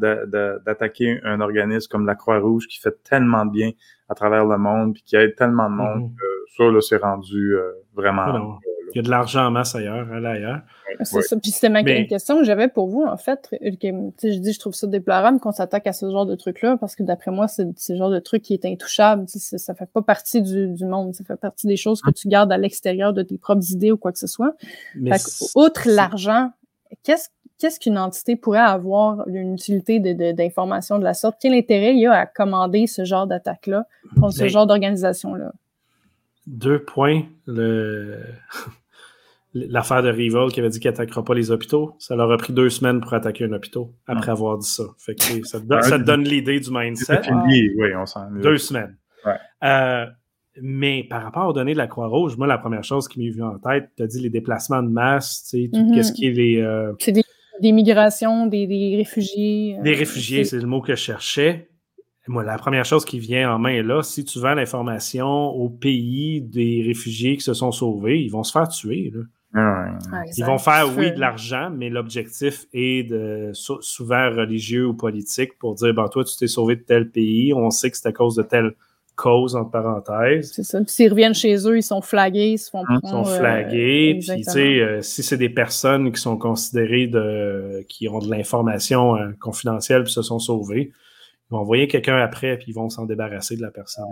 d'attaquer un organisme comme la Croix-Rouge qui fait tellement de bien à travers le monde puis qui aide tellement de monde. Mm-hmm. que ça, là, c'est rendu euh, vraiment... Il y a de l'argent en masse ailleurs, ailleurs. C'est ça. Puis c'était ma question que j'avais pour vous, en fait. je dis, je trouve ça déplorable qu'on s'attaque à ce genre de trucs-là, parce que d'après moi, c'est ce genre de truc qui est intouchable. Ça fait pas partie du, monde. Ça fait partie des choses que hum. tu gardes à l'extérieur de tes propres idées ou quoi que ce soit. Mais outre l'argent, qu'est-ce qu'est-ce qu'une entité pourrait avoir une utilité d'information de, de, la sorte? Quel intérêt il y a à commander ce genre d'attaque-là contre ce ben genre d'organisation-là? Deux points. Le l'affaire de Rival qui avait dit qu'il n'attaquera pas les hôpitaux, ça leur a pris deux semaines pour attaquer un hôpital après ah. avoir dit ça. Fait que, ça, te *laughs* donne, l'idée du mindset. oui, on Deux semaines. Euh, mais par rapport aux données de la Croix-Rouge, moi, la première chose qui m'est venue en tête, tu as dit les déplacements de masse, tu sais, mm-hmm. qu'est-ce qui est les. Euh, c'est des, migrations, des, réfugiés. Euh, des réfugiés, c'est le mot que je cherchais. Moi, la première chose qui vient en main est là, si tu vends l'information au pays des réfugiés qui se sont sauvés, ils vont se faire tuer. Là. Ils vont faire, oui, de l'argent, mais l'objectif est de souvent religieux ou politique pour dire, ben toi, tu t'es sauvé de tel pays, on sait que c'est à cause de telle cause, entre parenthèses. C'est ça. Puis s'ils reviennent chez eux, ils sont flagués, ils se font Ils sont euh, flagués. puis, tu sais, euh, si c'est des personnes qui sont considérées de, qui ont de l'information euh, confidentielle puis se sont sauvées, vont envoyer quelqu'un après, puis ils vont s'en débarrasser de la personne.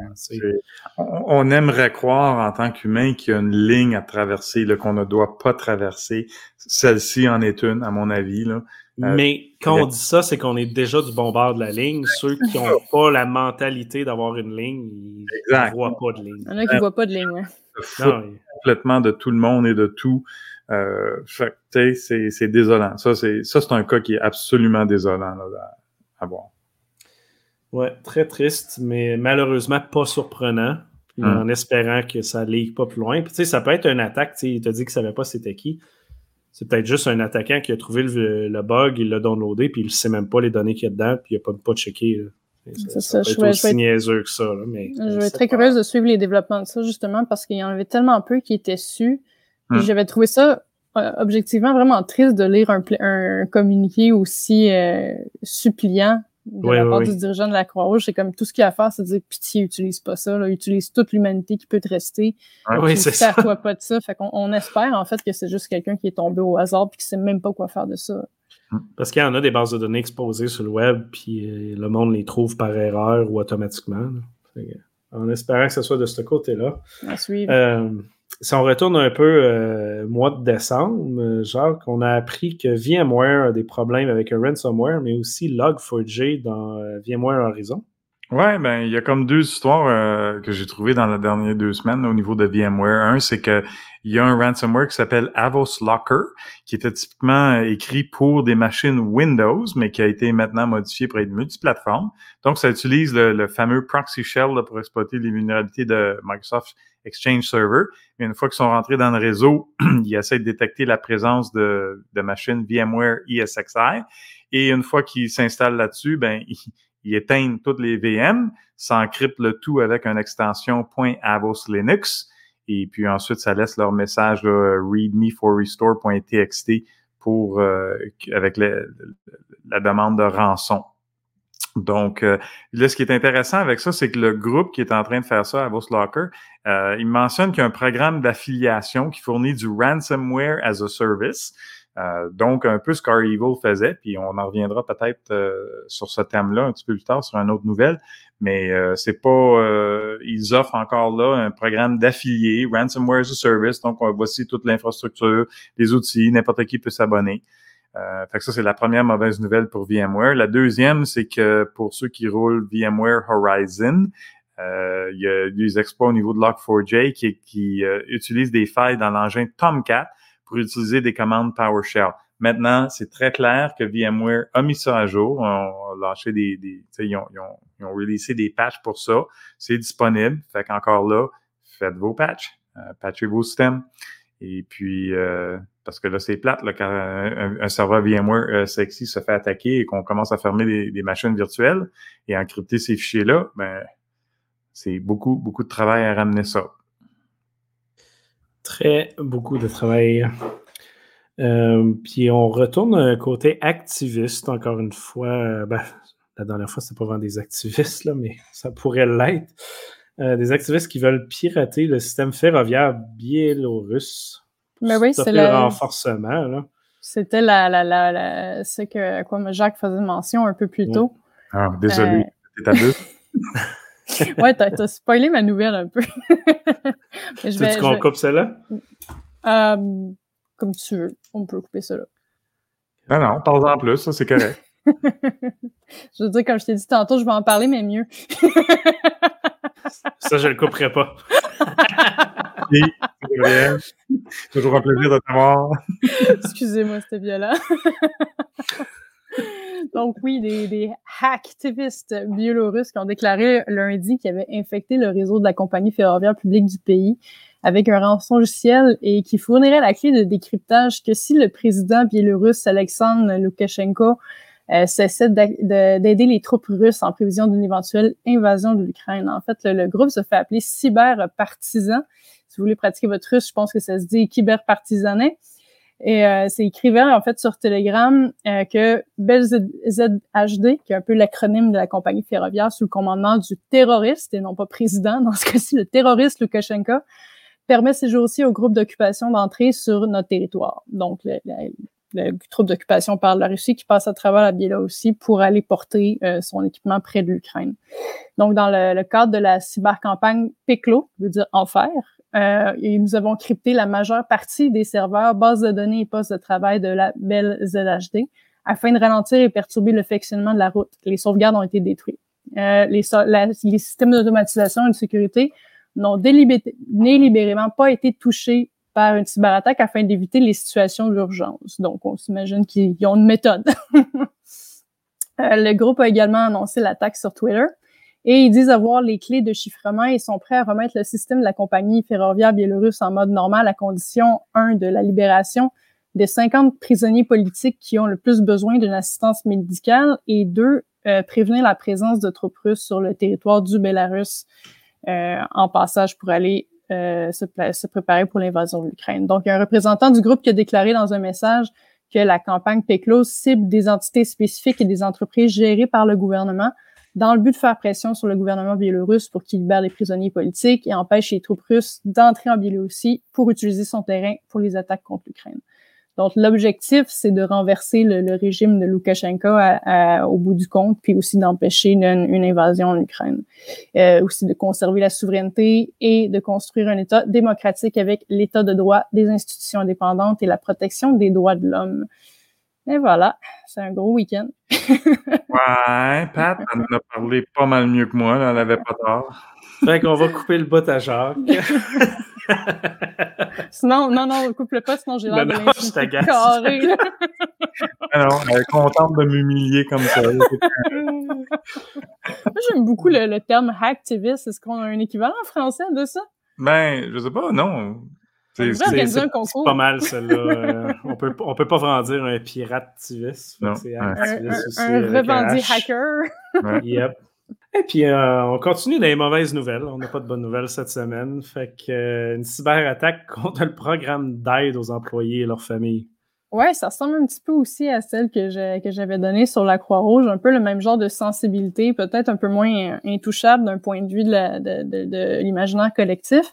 On aimerait croire en tant qu'humain qu'il y a une ligne à traverser, qu'on ne doit pas traverser. Celle-ci en est une, à mon avis. Là. Euh, Mais quand on dit ça, c'est qu'on est déjà du bon bord de la ligne. Ceux qui n'ont pas la mentalité d'avoir une ligne, ils ne voient pas de ligne. Il y en a qui ne voient pas de ligne, complètement de tout le monde et de tout. Euh, c'est désolant. Ça, c'est un cas qui est absolument désolant là, à voir. Ouais, très triste, mais malheureusement pas surprenant. Hum. En espérant que ça ligue pas plus loin. Puis, tu sais, ça peut être une attaque. Il t'a dit qu'il savait pas c'était qui. C'est peut-être juste un attaquant qui a trouvé le, bug, il l'a downloadé, puis il ne sait même pas les données qu'il y a dedans, puis il n'a pas, pas checké. C'est ça, ça, peut aussi niaiseux que ça. mais, je vais être très curieuse de suivre les développements de ça, justement, parce qu'il y en avait tellement peu qui étaient su. Hum. J'avais trouvé ça euh, objectivement vraiment triste de lire un, un communiqué aussi euh, suppliant de la part du dirigeant de la Croix-Rouge, c'est comme tout ce qu'il y a à faire, c'est de dire pitié, utilise pas ça, là, utilise toute l'humanité qui peut te rester. oui, c'est ça. toi pas de ça. Fait qu'on on espère en fait que c'est juste quelqu'un qui est tombé au hasard et qui sait même pas quoi faire de ça. Parce qu'il y en a des bases de données exposées sur le web, puis euh, le monde les trouve par erreur ou automatiquement. en espérant que ce soit de ce côté-là. À suivre. Euh, si on retourne un peu euh, mois de décembre, genre qu'on a appris que VMware a des problèmes avec un ransomware, mais aussi Log4j dans euh, VMware Horizon. Ouais, ben il y a comme deux histoires euh, que j'ai trouvées dans les dernières deux semaines au niveau de VMware. Un, c'est que il y a un ransomware qui s'appelle Avos Locker, qui était typiquement écrit pour des machines Windows, mais qui a été maintenant modifié pour être multiplateforme. Donc, ça utilise le, fameux proxy shell pour exploiter les vulnérabilités de Microsoft Exchange Server. Une fois qu'ils sont rentrés dans le réseau, *clears throat* ils essaient de détecter la présence de, machines VMware ESXi. Et une fois qu'ils s'installent là-dessus, ben *laughs* ils, éteignent toutes les VM, s'encryptent le tout avec une extension .avos Linux et puis ensuite, ça laisse leur message là, readme4restore.txt pour euh, avec la demande de rançon. Donc, euh, là, ce qui est intéressant avec ça, c'est que le groupe qui est en train de faire ça à VosLocker, euh, il mentionne qu'il y a un programme d'affiliation qui fournit du ransomware as a service. Euh, donc, un peu ce qu'Ar Evil faisait, puis on en reviendra peut-être euh, sur ce thème-là un petit peu plus tard sur une autre nouvelle, mais euh, c'est pas... ils offrent encore là un programme d'affilié, Ransomware as a Service, donc voici toute l'infrastructure, les outils, n'importe qui peut s'abonner. Euh, fait que ça, c'est la première mauvaise nouvelle pour VMware. La deuxième, c'est que pour ceux qui roulent VMware Horizon, il y a des exploits au niveau de Log4j qui, qui utilisent des failles dans l'engin Tomcat pour utiliser des commandes PowerShell. Maintenant, c'est très clair que VMware a mis ça à jour. On a lâché des, des ils ont, ils, ont, ils ont des patchs pour ça. C'est disponible. Fait qu'encore là, faites vos patchs, euh, patchez vos systèmes. Et puis, euh, parce que là, c'est plate là, quand un, serveur VMware euh, sexy se fait attaquer et qu'on commence à fermer des, machines virtuelles et encrypter ces fichiers-là, ben, c'est beaucoup, beaucoup de travail à ramener ça. Très beaucoup de travail. Euh, puis on retourne côté activiste, encore une fois. Ben, la dernière fois, c'était pas vraiment des activistes, là, mais ça pourrait l'être. Euh, des activistes qui veulent pirater le système ferroviaire biélorusse. Mais oui, c'est le renforcement. Là. C'était la, la, la, ce que quoi Jacques faisait mention un peu plus tôt. Ah, désolé, euh... t'es *laughs* ouais, t'as spoilé ma nouvelle un peu. *laughs* tu veux qu'on coupe cela? Euh, comme tu veux, on peut couper cela. Non, non, parle-en plus, ça c'est correct. *laughs* je veux dire, comme je t'ai dit tantôt, je vais en parler, mais mieux. ça, je le couperai pas. Toujours un plaisir de te voir. Excusez-moi, c'était violent. Donc oui, des, des hacktivistes biélorusses qui ont déclaré lundi qu'ils avaient infecté le réseau de la compagnie ferroviaire publique du pays avec un rançon logiciel et qui fournirait la clé de décryptage que si le président biélorusse Alexandre Loukachenko euh, cessait d'aider les troupes russes en prévision d'une éventuelle invasion de l'Ukraine. En fait, le, groupe se fait appeler cyberpartisan. Si vous voulez pratiquer votre russe, je pense que ça se dit cyberpartisanet. Et euh, c'est écrivait en fait sur Telegram euh, que BelZHD, qui est un peu l'acronyme de la compagnie ferroviaire sous le commandement du terroriste et non pas président, *laughs* dans ce cas-ci le terroriste Lukashenko, permet ces jours-ci au groupe d'occupation d'entrer sur notre territoire. Donc le, le troupe d'occupation par la Russie qui passe à travers la Biélorussie pour aller porter euh, son équipement près de l'Ukraine. Donc, dans le, cadre de la cybercampagne PECLO, veut dire enfer, euh, et nous avons crypté la majeure partie des serveurs, bases de données et postes de travail de la belle ZHD afin de ralentir et perturber le fonctionnement de la route. Les sauvegardes ont été détruites. Euh, les, les systèmes d'automatisation et de sécurité n'ont délibérément pas été touchés par une cyberattaque afin d'éviter les situations d'urgence. Donc, on s'imagine qu'ils ont une méthode. *laughs* Euh, le groupe a également annoncé l'attaque sur Twitter et ils disent avoir les clés de chiffrement et sont prêts à remettre le système de la compagnie ferroviaire biélorusse en mode normal à condition, un, de la libération des 50 prisonniers politiques qui ont le plus besoin d'une assistance médicale et deux, euh, prévenir la présence de troupes russes sur le territoire du Bélarus euh, en passage pour aller euh, se, préparer pour l'invasion de l'Ukraine. Donc, un représentant du groupe qui a déclaré dans un message que la campagne PECLOS cible des entités spécifiques et des entreprises gérées par le gouvernement dans le but de faire pression sur le gouvernement biélorusse pour qu'il libère les prisonniers politiques et empêche les troupes russes d'entrer en Biélorussie pour utiliser son terrain pour les attaques contre l'Ukraine. Donc, l'objectif, c'est de renverser le, régime de Loukachenko au bout du compte, puis aussi d'empêcher une, invasion en Ukraine. Euh, aussi de conserver la souveraineté et de construire un État démocratique avec l'État de droit, des institutions indépendantes et la protection des droits de l'homme. Et voilà, c'est un gros week-end. *laughs* ouais, Pat, elle en a parlé pas mal mieux que moi, elle n'avait pas tort. Fait qu'on va couper le bout à Jacques. *laughs* sinon, non, non, coupe-le pas, sinon j'ai l'air de l'insulter carré. Alors, *laughs* elle est contente de m'humilier comme ça. Moi, j'aime beaucoup le, terme hacktivist. Est-ce qu'on a un équivalent en français de ça? Ben, je sais pas, non. C'est pas mal, celle-là. Euh, on, peut, on peut pas vraiment dire un pirativiste. C'est un, un, revendique hacker. Yep. Et puis, euh, on continue dans les mauvaises nouvelles. On n'a pas de bonnes nouvelles cette semaine. Fait que euh, une cyberattaque contre le programme d'aide aux employés et leurs familles. Ouais, ça ressemble un petit peu aussi à celle que j'avais donnée sur la Croix-Rouge, un peu le même genre de sensibilité, peut-être un peu moins intouchable d'un point de vue de l'imaginaire collectif.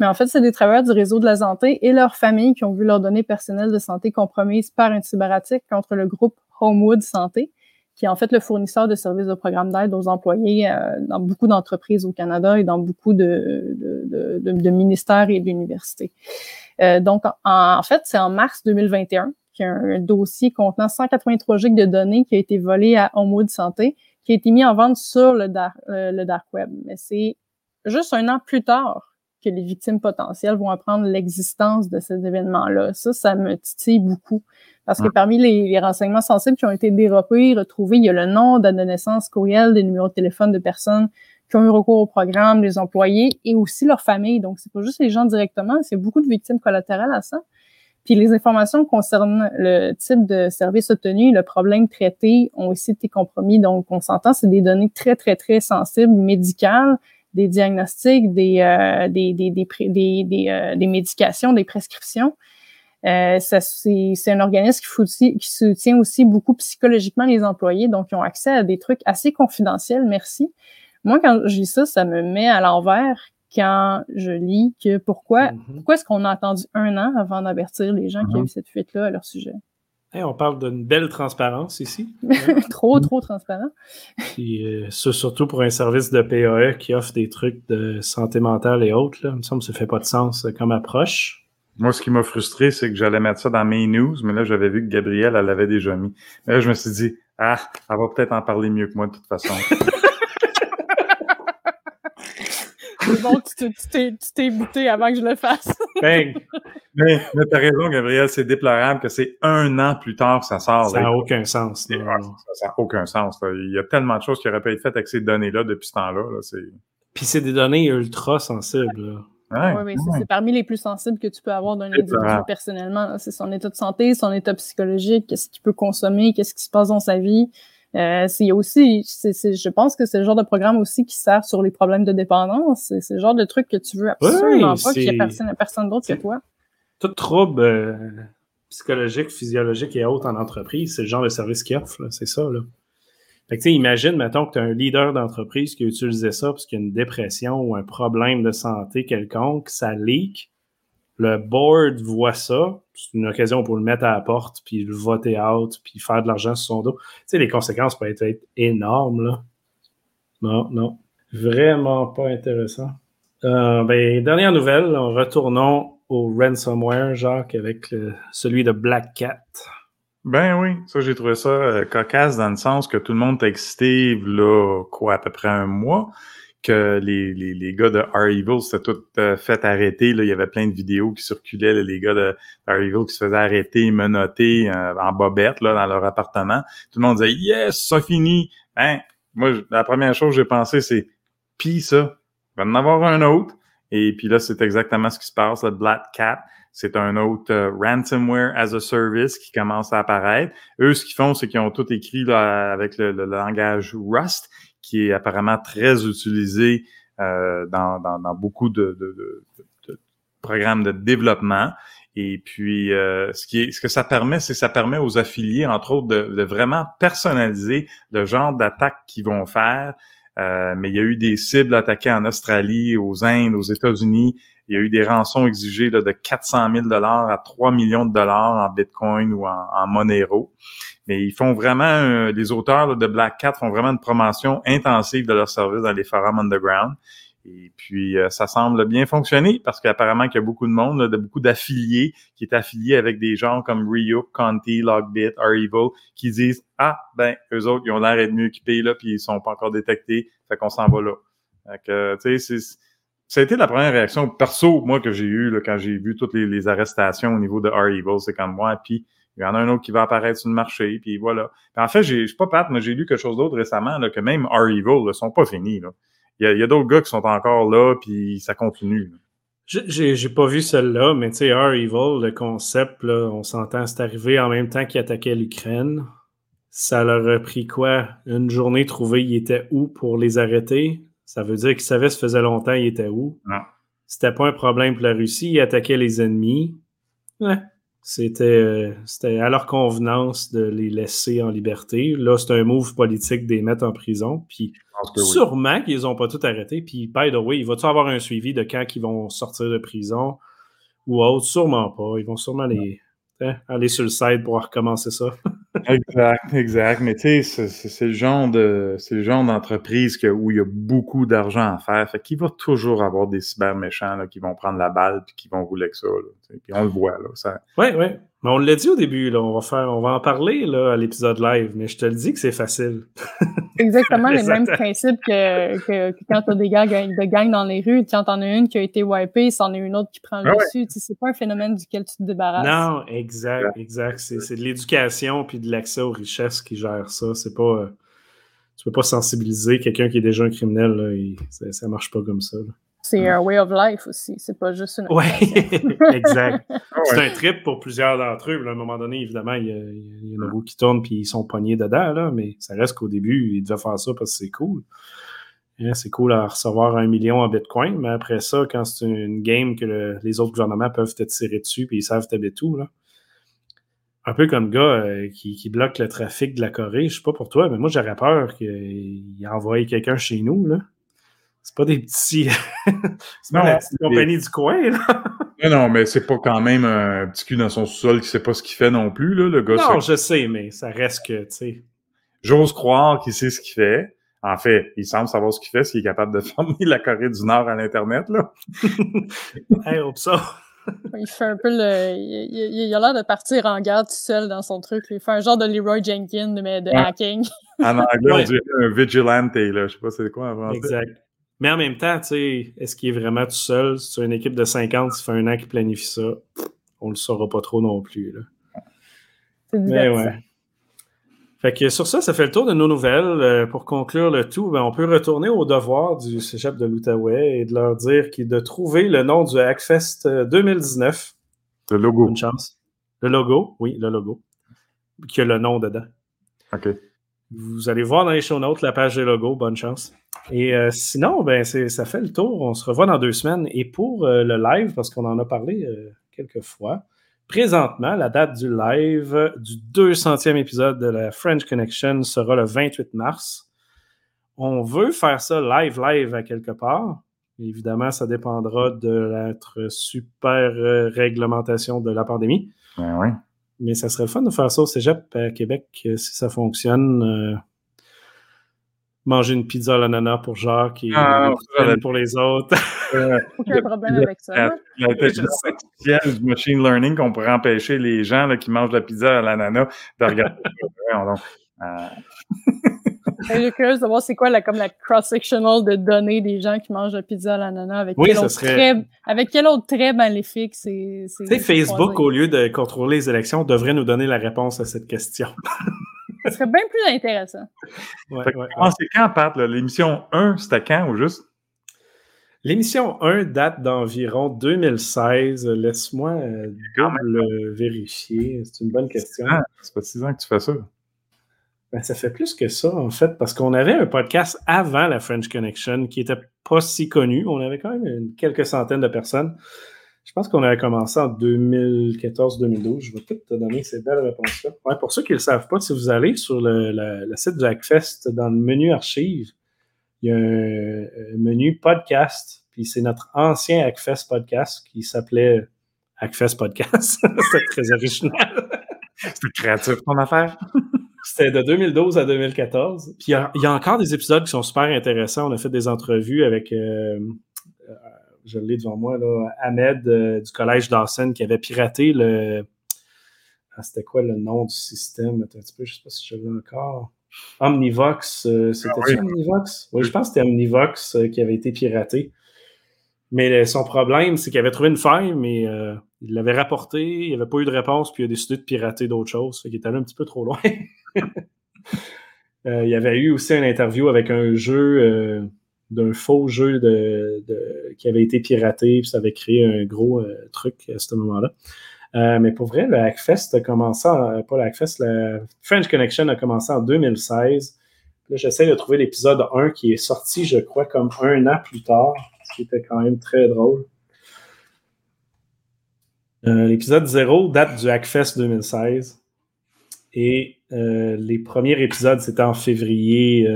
Mais en fait, c'est des travailleurs du réseau de la santé et leurs familles qui ont vu leurs données personnelles de santé compromises par une cyberattaque contre le groupe Homewood Santé qui est en fait le fournisseur de services de programme d'aide aux employés euh, dans beaucoup d'entreprises au Canada et dans beaucoup de, ministères et d'universités. Euh, donc, en, fait, c'est en mars 2021 qu'il y a un dossier contenant 183 gigs de données qui a été volé à Homewood Santé, qui a été mis en vente sur le euh, le dark web. Mais c'est juste un an plus tard que les victimes potentielles vont apprendre l'existence de ces événements-là. Ça, ça me titille beaucoup. Parce que parmi les, renseignements sensibles qui ont été dérobés, retrouvés, il y a le nom, date de naissance, courriel, des numéros de téléphone de personnes qui ont eu recours au programme, les employés et aussi leur famille. Donc, c'est pas juste les gens directement, c'est beaucoup de victimes collatérales à ça. Puis les informations concernant le type de service obtenu, le problème traité ont aussi été compromis. Donc, on s'entend, c'est des données très, très, très sensibles, médicales, des diagnostics, des, euh, des, des, des, des, euh, des, médications, des prescriptions. Euh, c'est un organisme qui, qui soutient aussi beaucoup psychologiquement les employés, donc ils ont accès à des trucs assez confidentiels, merci. Moi, quand je lis ça, ça me met à l'envers quand je lis que pourquoi, mm-hmm. pourquoi est-ce qu'on a attendu un an avant d'avertir les gens qui ont eu cette fuite-là à leur sujet? On parle d'une belle transparence ici. *laughs* trop, trop transparent. Puis, euh, surtout pour un service de PAE qui offre des trucs de santé mentale et autres. Là. Il me semble que ça fait pas de sens euh, comme approche. Moi, ce qui m'a frustré, c'est que j'allais mettre ça dans mes news, mais là, j'avais vu que Gabrielle, elle l'avait déjà mis. là, je me suis dit, ah, elle va peut-être en parler mieux que moi de toute façon. *laughs* C'est bon, tu t'es buté avant que je le fasse. *laughs* Bang! Mais, mais t'as raison, Gabriel, c'est déplorable que c'est un an plus tard que ça sort. Ça n'a aucun sens. ça n'a aucun sens. Il y a tellement de choses qui auraient pu être faites avec ces données-là depuis ce temps-là. Puis c'est des données ultra sensibles. oui, c'est parmi les plus sensibles que tu peux avoir d'un individu personnellement. C'est son état de santé, son état psychologique, qu'est-ce qu'il peut consommer, qu'est-ce qui se passe dans sa vie. Euh, c'est aussi, je pense que c'est le genre de programme aussi qui sert sur les problèmes de dépendance. C'est le genre de truc que tu veux absolument pas qu'il y ait personne, personne d'autre que toi. Tout trouble euh, psychologique, physiologique et autres en entreprise, c'est le genre de service qu'ils offre. C'est ça. Là. Fait que, tu imagine, mettons, que tu as un leader d'entreprise qui a utilisé ça parce qu'il y a une dépression ou un problème de santé quelconque, ça leak le board voit ça, c'est une occasion pour le mettre à la porte, puis le voter out, puis faire de l'argent sur son dos. Tu sais, les conséquences peuvent être, énormes, là. Non, non. Vraiment pas intéressant. Euh, ben, dernière nouvelle, retournons au ransomware, Jacques, avec celui de Black Cat. Ben oui, ça j'ai trouvé ça euh, cocasse dans le sens que tout le monde est excité là, quoi, à peu près un mois que les, les, les gars de R-Evil s'étaient tout euh, fait arrêter. Là. Il y avait plein de vidéos qui circulaient, les gars de R-Evil qui se faisaient arrêter, menotter euh, en bobette là, dans leur appartement. Tout le monde disait « Yes, ça finit! Hein? » Moi, la première chose que j'ai pensé, c'est « Pis ça, il va en avoir un autre. » Et puis là, c'est exactement ce qui se passe. Le Black Cat, c'est un autre euh, ransomware as a service qui commence à apparaître. Eux, ce qu'ils font, c'est qu'ils ont tout écrit avec le, langage Rust qui est apparemment très utilisé euh, dans, beaucoup de, programmes de développement. Et puis, euh, ce, que ça permet, c'est que ça permet aux affiliés, entre autres, de, vraiment personnaliser le genre d'attaque qu'ils vont faire. Euh, mais il y a eu des cibles attaquées en Australie, aux Indes, aux États-Unis. Il y a eu des rançons exigées de 400 000 dollars à 3 millions de dollars en Bitcoin ou en Monero. Mais ils font vraiment, euh, les auteurs de Black Cat font vraiment une promotion intensive de leur service dans les forums underground. Et puis, euh, ça semble bien fonctionner parce qu'apparemment qu'il y a beaucoup de monde, de beaucoup d'affiliés qui est affiliés avec des gens comme Ryuk, Conti, Logbit, R-Evil, qui disent « Ah, ben, eux autres, ils ont l'air d'être mieux équipés, là, puis ils sont pas encore détectés, fait qu'on s'en va là. » Fait tu sais, ça a été la première réaction perso, moi, que j'ai eue quand j'ai vu toutes les, arrestations au niveau de R-Evil. C'est comme moi, puis il y en a un autre qui va apparaître sur le marché, puis voilà. en fait, je suis pas pat, mais j'ai lu quelque chose d'autre récemment, là, que même R-Evil ne sont pas finis. Là. Il y a, d'autres gars qui sont encore là, puis ça continue. J'ai, j'ai pas vu celle-là, mais tu sais, R-Evil, le concept, là, on s'entend, c'est arrivé en même temps qu'ils attaquaient l'Ukraine. Ça leur a pris quoi? Une journée trouver ils étaient où pour les arrêter? Ça veut dire qu'ils savaient, ça faisait longtemps, ils étaient où? Non. C'était pas un problème pour la Russie, ils attaquaient les ennemis. Ouais, c'était, euh, c'était à leur convenance de les laisser en liberté. Là, c'est un move politique de les mettre en prison. Puis sûrement qu'ils n'ont pas tout arrêté. Puis, by the way, il va-tu avoir un suivi de quand ils vont sortir de prison ou autre? Sûrement pas. Ils vont sûrement les, hein, aller sur le site pour recommencer ça. Exact, exact. Mais tu sais, c'est le genre de le genre d'entreprise où il y a beaucoup d'argent à faire. Fait qu'il va toujours avoir des cyber méchants qui vont prendre la balle puis qui vont rouler avec ça. puis on le voit là. Ça... Oui, oui. Mais on l'a dit au début, là, on va faire, on va en parler là, à l'épisode live, mais je te le dis que c'est facile. *laughs* Exactement les mêmes principes que, que, quand tu as des gangs, de gangs dans les rues, quand t'en as une qui a été wipée, c'en est une autre qui prend le ah dessus. C'est pas un phénomène duquel tu te débarrasses. Non, exact, exact. C'est de l'éducation puis de l'accès aux richesses qui gère ça. C'est pas. Euh, tu peux pas sensibiliser quelqu'un qui est déjà un criminel, là, ça, ça marche pas comme ça. C'est un way of life aussi, c'est pas juste une. Oui, *laughs* exact. *laughs* C'est un trip pour plusieurs d'entre eux. à un moment donné, évidemment, il y, en a beaucoup qui tournent puis ils sont pognés dedans, là, mais ça reste qu'au début, ils devaient faire ça parce que c'est cool. Hein, c'est cool à recevoir un million en bitcoin, mais après ça, quand c'est une game que les autres gouvernements peuvent te tirer dessus puis ils savent t'habiter tout, là. Un peu comme le gars euh, qui, qui, bloque le trafic de la Corée, je sais pas pour toi, mais moi j'aurais peur qu'il envoie quelqu'un chez nous, là. C'est pas des petits. *laughs* c'est pas la petite compagnie du coin, là. *laughs* non, non, mais c'est pas quand même un petit cul dans son sous-sol qui sait pas ce qu'il fait non plus, là, le gars. Non, je sais, mais ça reste que, tu sais. J'ose croire qu'il sait ce qu'il fait. En fait, il semble savoir ce qu'il fait s'il est capable de *laughs* former la Corée du Nord à l'Internet, là. hey, hope ça. il fait un peu le. Il, a l'air de partir en garde tout seul dans son truc. Il fait un genre de Leroy Jenkins, mais de hacking. En anglais, on dirait un vigilante, là. Je sais pas c'est quoi avant. Exact. Mais en même temps, est-ce qu'il est vraiment tout seul? Si tu as une équipe de 50, ça fait un an qu'il planifie ça, on le saura pas trop non plus. Là. Mais ouais. Fait que sur ça, ça fait le tour de nos nouvelles. Euh, pour conclure le tout, ben, on peut retourner au devoir du cégep de l'Outaouais et de leur dire qu'il de trouver le nom du Hackfest 2019. Le logo. Une chance. Le logo, oui, le logo. Qui a le nom dedans. OK. Vous allez voir dans les show notes la page des logos. Bonne chance. Et euh, sinon, ben, ça fait le tour. On se revoit dans deux semaines. Et pour euh, le live, parce qu'on en a parlé euh, quelques fois, présentement, la date du live du 200e épisode de la French Connection sera le 28 mars. On veut faire ça live, live à quelque part. Évidemment, ça dépendra de notre super réglementation de la pandémie. Ben oui. Mais ça serait le fun de faire ça au cégep à Québec si ça fonctionne manger une pizza à l'ananas pour Jacques et ah, pour les autres. *laughs* Aucun problème avec ça. L'intelligence artificielle du machine learning qu'on pourrait empêcher les gens là, qui mangent la pizza à l'ananas de regarder. *laughs* euh... Je suis curieuse de voir c'est quoi la, comme la cross-sectional de données des gens qui mangent la pizza à l'ananas avec, quel autre trait, avec quel autre trait maléfique c'est. Tu Facebook, au lieu de contrôler les élections, devrait nous donner la réponse à cette question. *laughs* Ce serait bien plus intéressant. Ouais, C'est quand, Pat? L'émission 1, c'était quand ou juste? L'émission 1 date d'environ 2016. Laisse-moi euh, le vérifier. C'est une bonne question. C'est pas six ans que tu fais ça. Ben, ça fait plus que ça, en fait, parce qu'on avait un podcast avant la French Connection qui n'était pas si connu. On avait quand même quelques centaines de personnes. Je pense qu'on avait commencé en 2014-2012. Je vais peut-être te donner ces belles réponses-là. Ouais, pour ceux qui ne le savent pas, si vous allez sur le, site du Hackfest, dans le menu archives, il y a un, menu podcast, puis c'est notre ancien Hackfest podcast qui s'appelait Hackfest Podcast. *laughs* C'était très original. C'était créatif ton affaire. C'était de 2012 à 2014. Puis il y, a, encore des épisodes qui sont super intéressants. On a fait des entrevues avec euh, je l'ai devant moi, là, Ahmed euh, du collège Dawson qui avait piraté le. Ah, c'était quoi le nom du système? Attends un petit peu, je ne sais pas si je l'ai encore. Omnivox, euh, c'était ah Omnivox? Oui, je pense que c'était Omnivox euh, qui avait été piraté. Mais son problème, c'est qu'il avait trouvé une faille, mais il l'avait rapporté, il n'y avait pas eu de réponse, puis il a décidé de pirater d'autres choses. Fait qu'il était allé un petit peu trop loin. *laughs* *laughs* il y avait eu aussi une interview avec un jeu d'un faux jeu qui avait été piraté, puis ça avait créé un gros euh, truc à ce moment-là. Euh, mais pour vrai, le Hackfest a commencé, pas le Hackfest, la French Connection a commencé en 2016. Là, j'essaie de trouver l'épisode 1 qui est sorti, je crois, comme un an plus tard, ce qui était quand même très drôle. Euh, l'épisode 0 date du Hackfest 2016. Et les premiers épisodes, c'était en février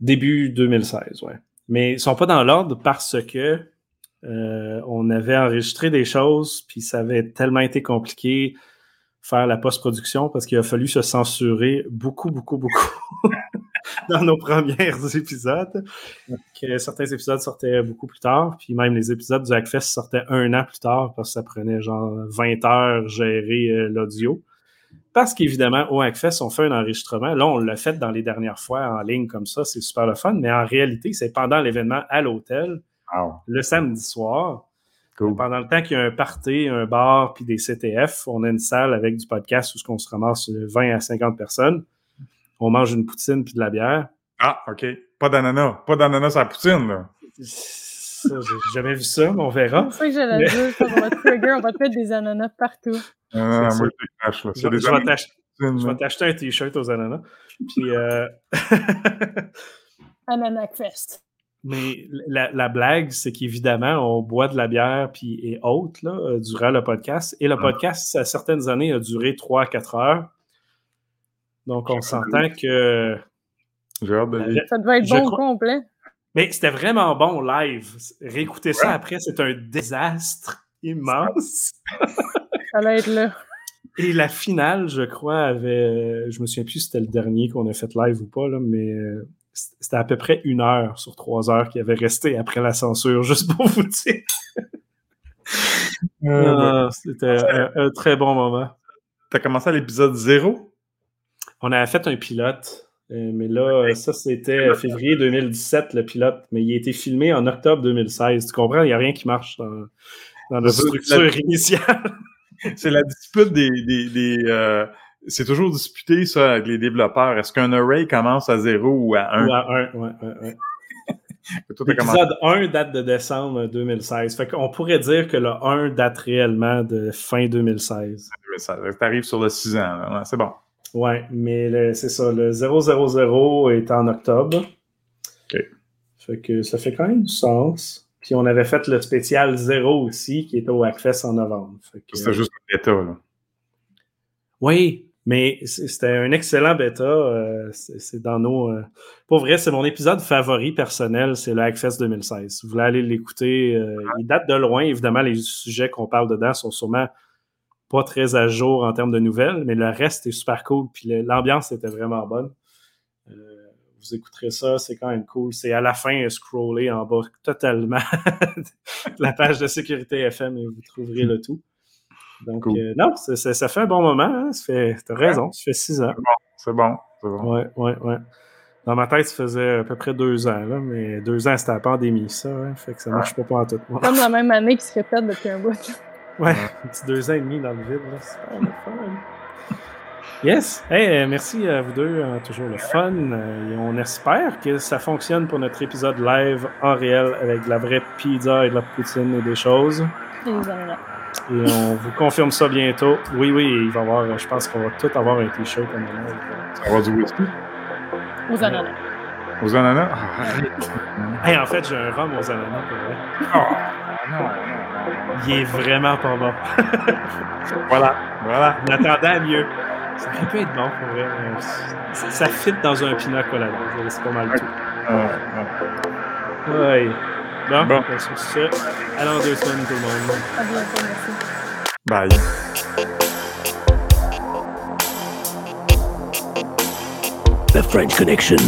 Début 2016, ouais. Mais ils sont pas dans l'ordre parce que euh, on avait enregistré des choses, puis ça avait tellement été compliqué faire la post-production parce qu'il a fallu se censurer beaucoup, beaucoup, beaucoup *laughs* *laughs* dans nos premiers *laughs* épisodes. Que certains épisodes sortaient beaucoup plus tard, puis même les épisodes du Hackfest sortaient un an plus tard parce que ça prenait genre 20 heures gérer euh, l'audio. Parce qu'évidemment, au Hackfest, on fait un enregistrement. Là, on l'a fait dans les dernières fois en ligne comme ça, c'est super le fun, mais en réalité, c'est pendant l'événement à l'hôtel, le samedi soir. Pendant le temps qu'il y a un party, un bar, puis des CTF, on a une salle avec du podcast où on se ramasse 20 à 50 personnes. On mange une poutine puis de la bière. Ah, OK. Pas d'ananas. Pas d'ananas à la poutine, là. Ça, j'ai jamais vu ça, mais on verra. C'est ça que j'allais dire. On va trigger, on va te mettre des ananas partout. Ah, C'est moi, ça. je là. Je, C'est des je vais je vais t'acheter un t-shirt aux ananas. Puis, euh, *laughs* Ananas Fest. mais la, la blague, c'est qu'évidemment, on boit de la bière puis et autres là, euh, durant le podcast. Et le Ouais. podcast, à certaines années, a duré 3 à 4 heures. Donc, on s'entend que. J'ai hâte de La- les- Ça devait être Je bon crois- complet. Mais c'était vraiment bon live. Réécouter ça après, c'est un désastre immense. Ça allait être là. Et la finale, je crois, avait. Je me souviens plus si c'était le dernier qu'on a fait live ou pas, là, mais euh, c'était à peu près une heure sur trois heures qui avait resté après la censure, *laughs* juste pour vous dire. Euh, c'était un, un très bon moment. T'as commencé à l'épisode 0? On avait fait un pilote, euh, mais là, ça, c'était février 2017, le pilote, mais il a été filmé en octobre 2016. Tu comprends? Il n'y a rien qui marche dans, Ça, structure la- initiale. *laughs* C'est la dispute des. des, des, euh, c'est toujours disputé, ça, avec les développeurs. Est-ce qu'un array commence à 0 ou à 1? Ou à un, ouais, ouais, ouais. *laughs* L'épisode 1 date de décembre 2016. Fait qu'on pourrait dire que le 1 date réellement de fin 2016. Ça t'arrive sur le 6 ans. c'est bon. Ouais, mais c'est ça. Le 000 est en octobre. OK. Fait que ça fait quand même du sens. Puis on avait fait le spécial 0 aussi, qui était au Hackfest en novembre. C'était juste le bêta. Là. Oui, mais c'était un excellent bêta. euh, c'est c'est dans nos. euh, Pour vrai, c'est mon épisode favori personnel, c'est le Hackfest 2016. Si vous voulez aller l'écouter, euh, il date de loin. Évidemment, les sujets qu'on parle dedans sont sûrement pas très à jour en termes de nouvelles, mais le reste est super cool. Puis l'ambiance était vraiment bonne. Euh, vous écouterez ça, c'est quand même cool. C'est à la fin scroller en bas totalement de *laughs* la page de sécurité FM et vous trouverez le tout. Donc, Cool. euh, non, ça fait un bon moment. Hein? Ça fait, t'as raison, ça fait six ans. C'est bon. C'est bon. Ouais, ouais, ouais. Dans ma tête, ça faisait à peu près deux ans, là, mais deux ans, c'était la pandémie, ça. hein, fait que ça marche pas pour en tout. Comme la même année qui se répète depuis un bout. Ouais un petit deux ans et demi dans le vide, là. C'est pas le fun. Yes! Hey, euh, merci à vous deux, hein, toujours le fun. euh, et on espère que ça fonctionne pour notre épisode live en réel avec de la vraie pizza et de la poutine et des choses. Et ananas. On vous confirme ça bientôt. Oui, oui, il va y avoir, je pense qu'on va tous avoir un t-shirt en honneur. Ça va avoir du whisky? Aux ananas. Aux ananas? Ah. Hey, en fait, j'ai un rhum aux ananas pour vrai. Ah, non, non, non. Il est vraiment pas bon. *laughs* Voilà. Voilà. On attendait à mieux. Ça aurait pu être bon pour vrai. Ça, ça fit dans un pina colada. C'est pas mal tout. Ouais. Bon, Bon. ben, sur ce, allons deux semaines tout le monde. À bientôt, merci. Bye. The French Connection.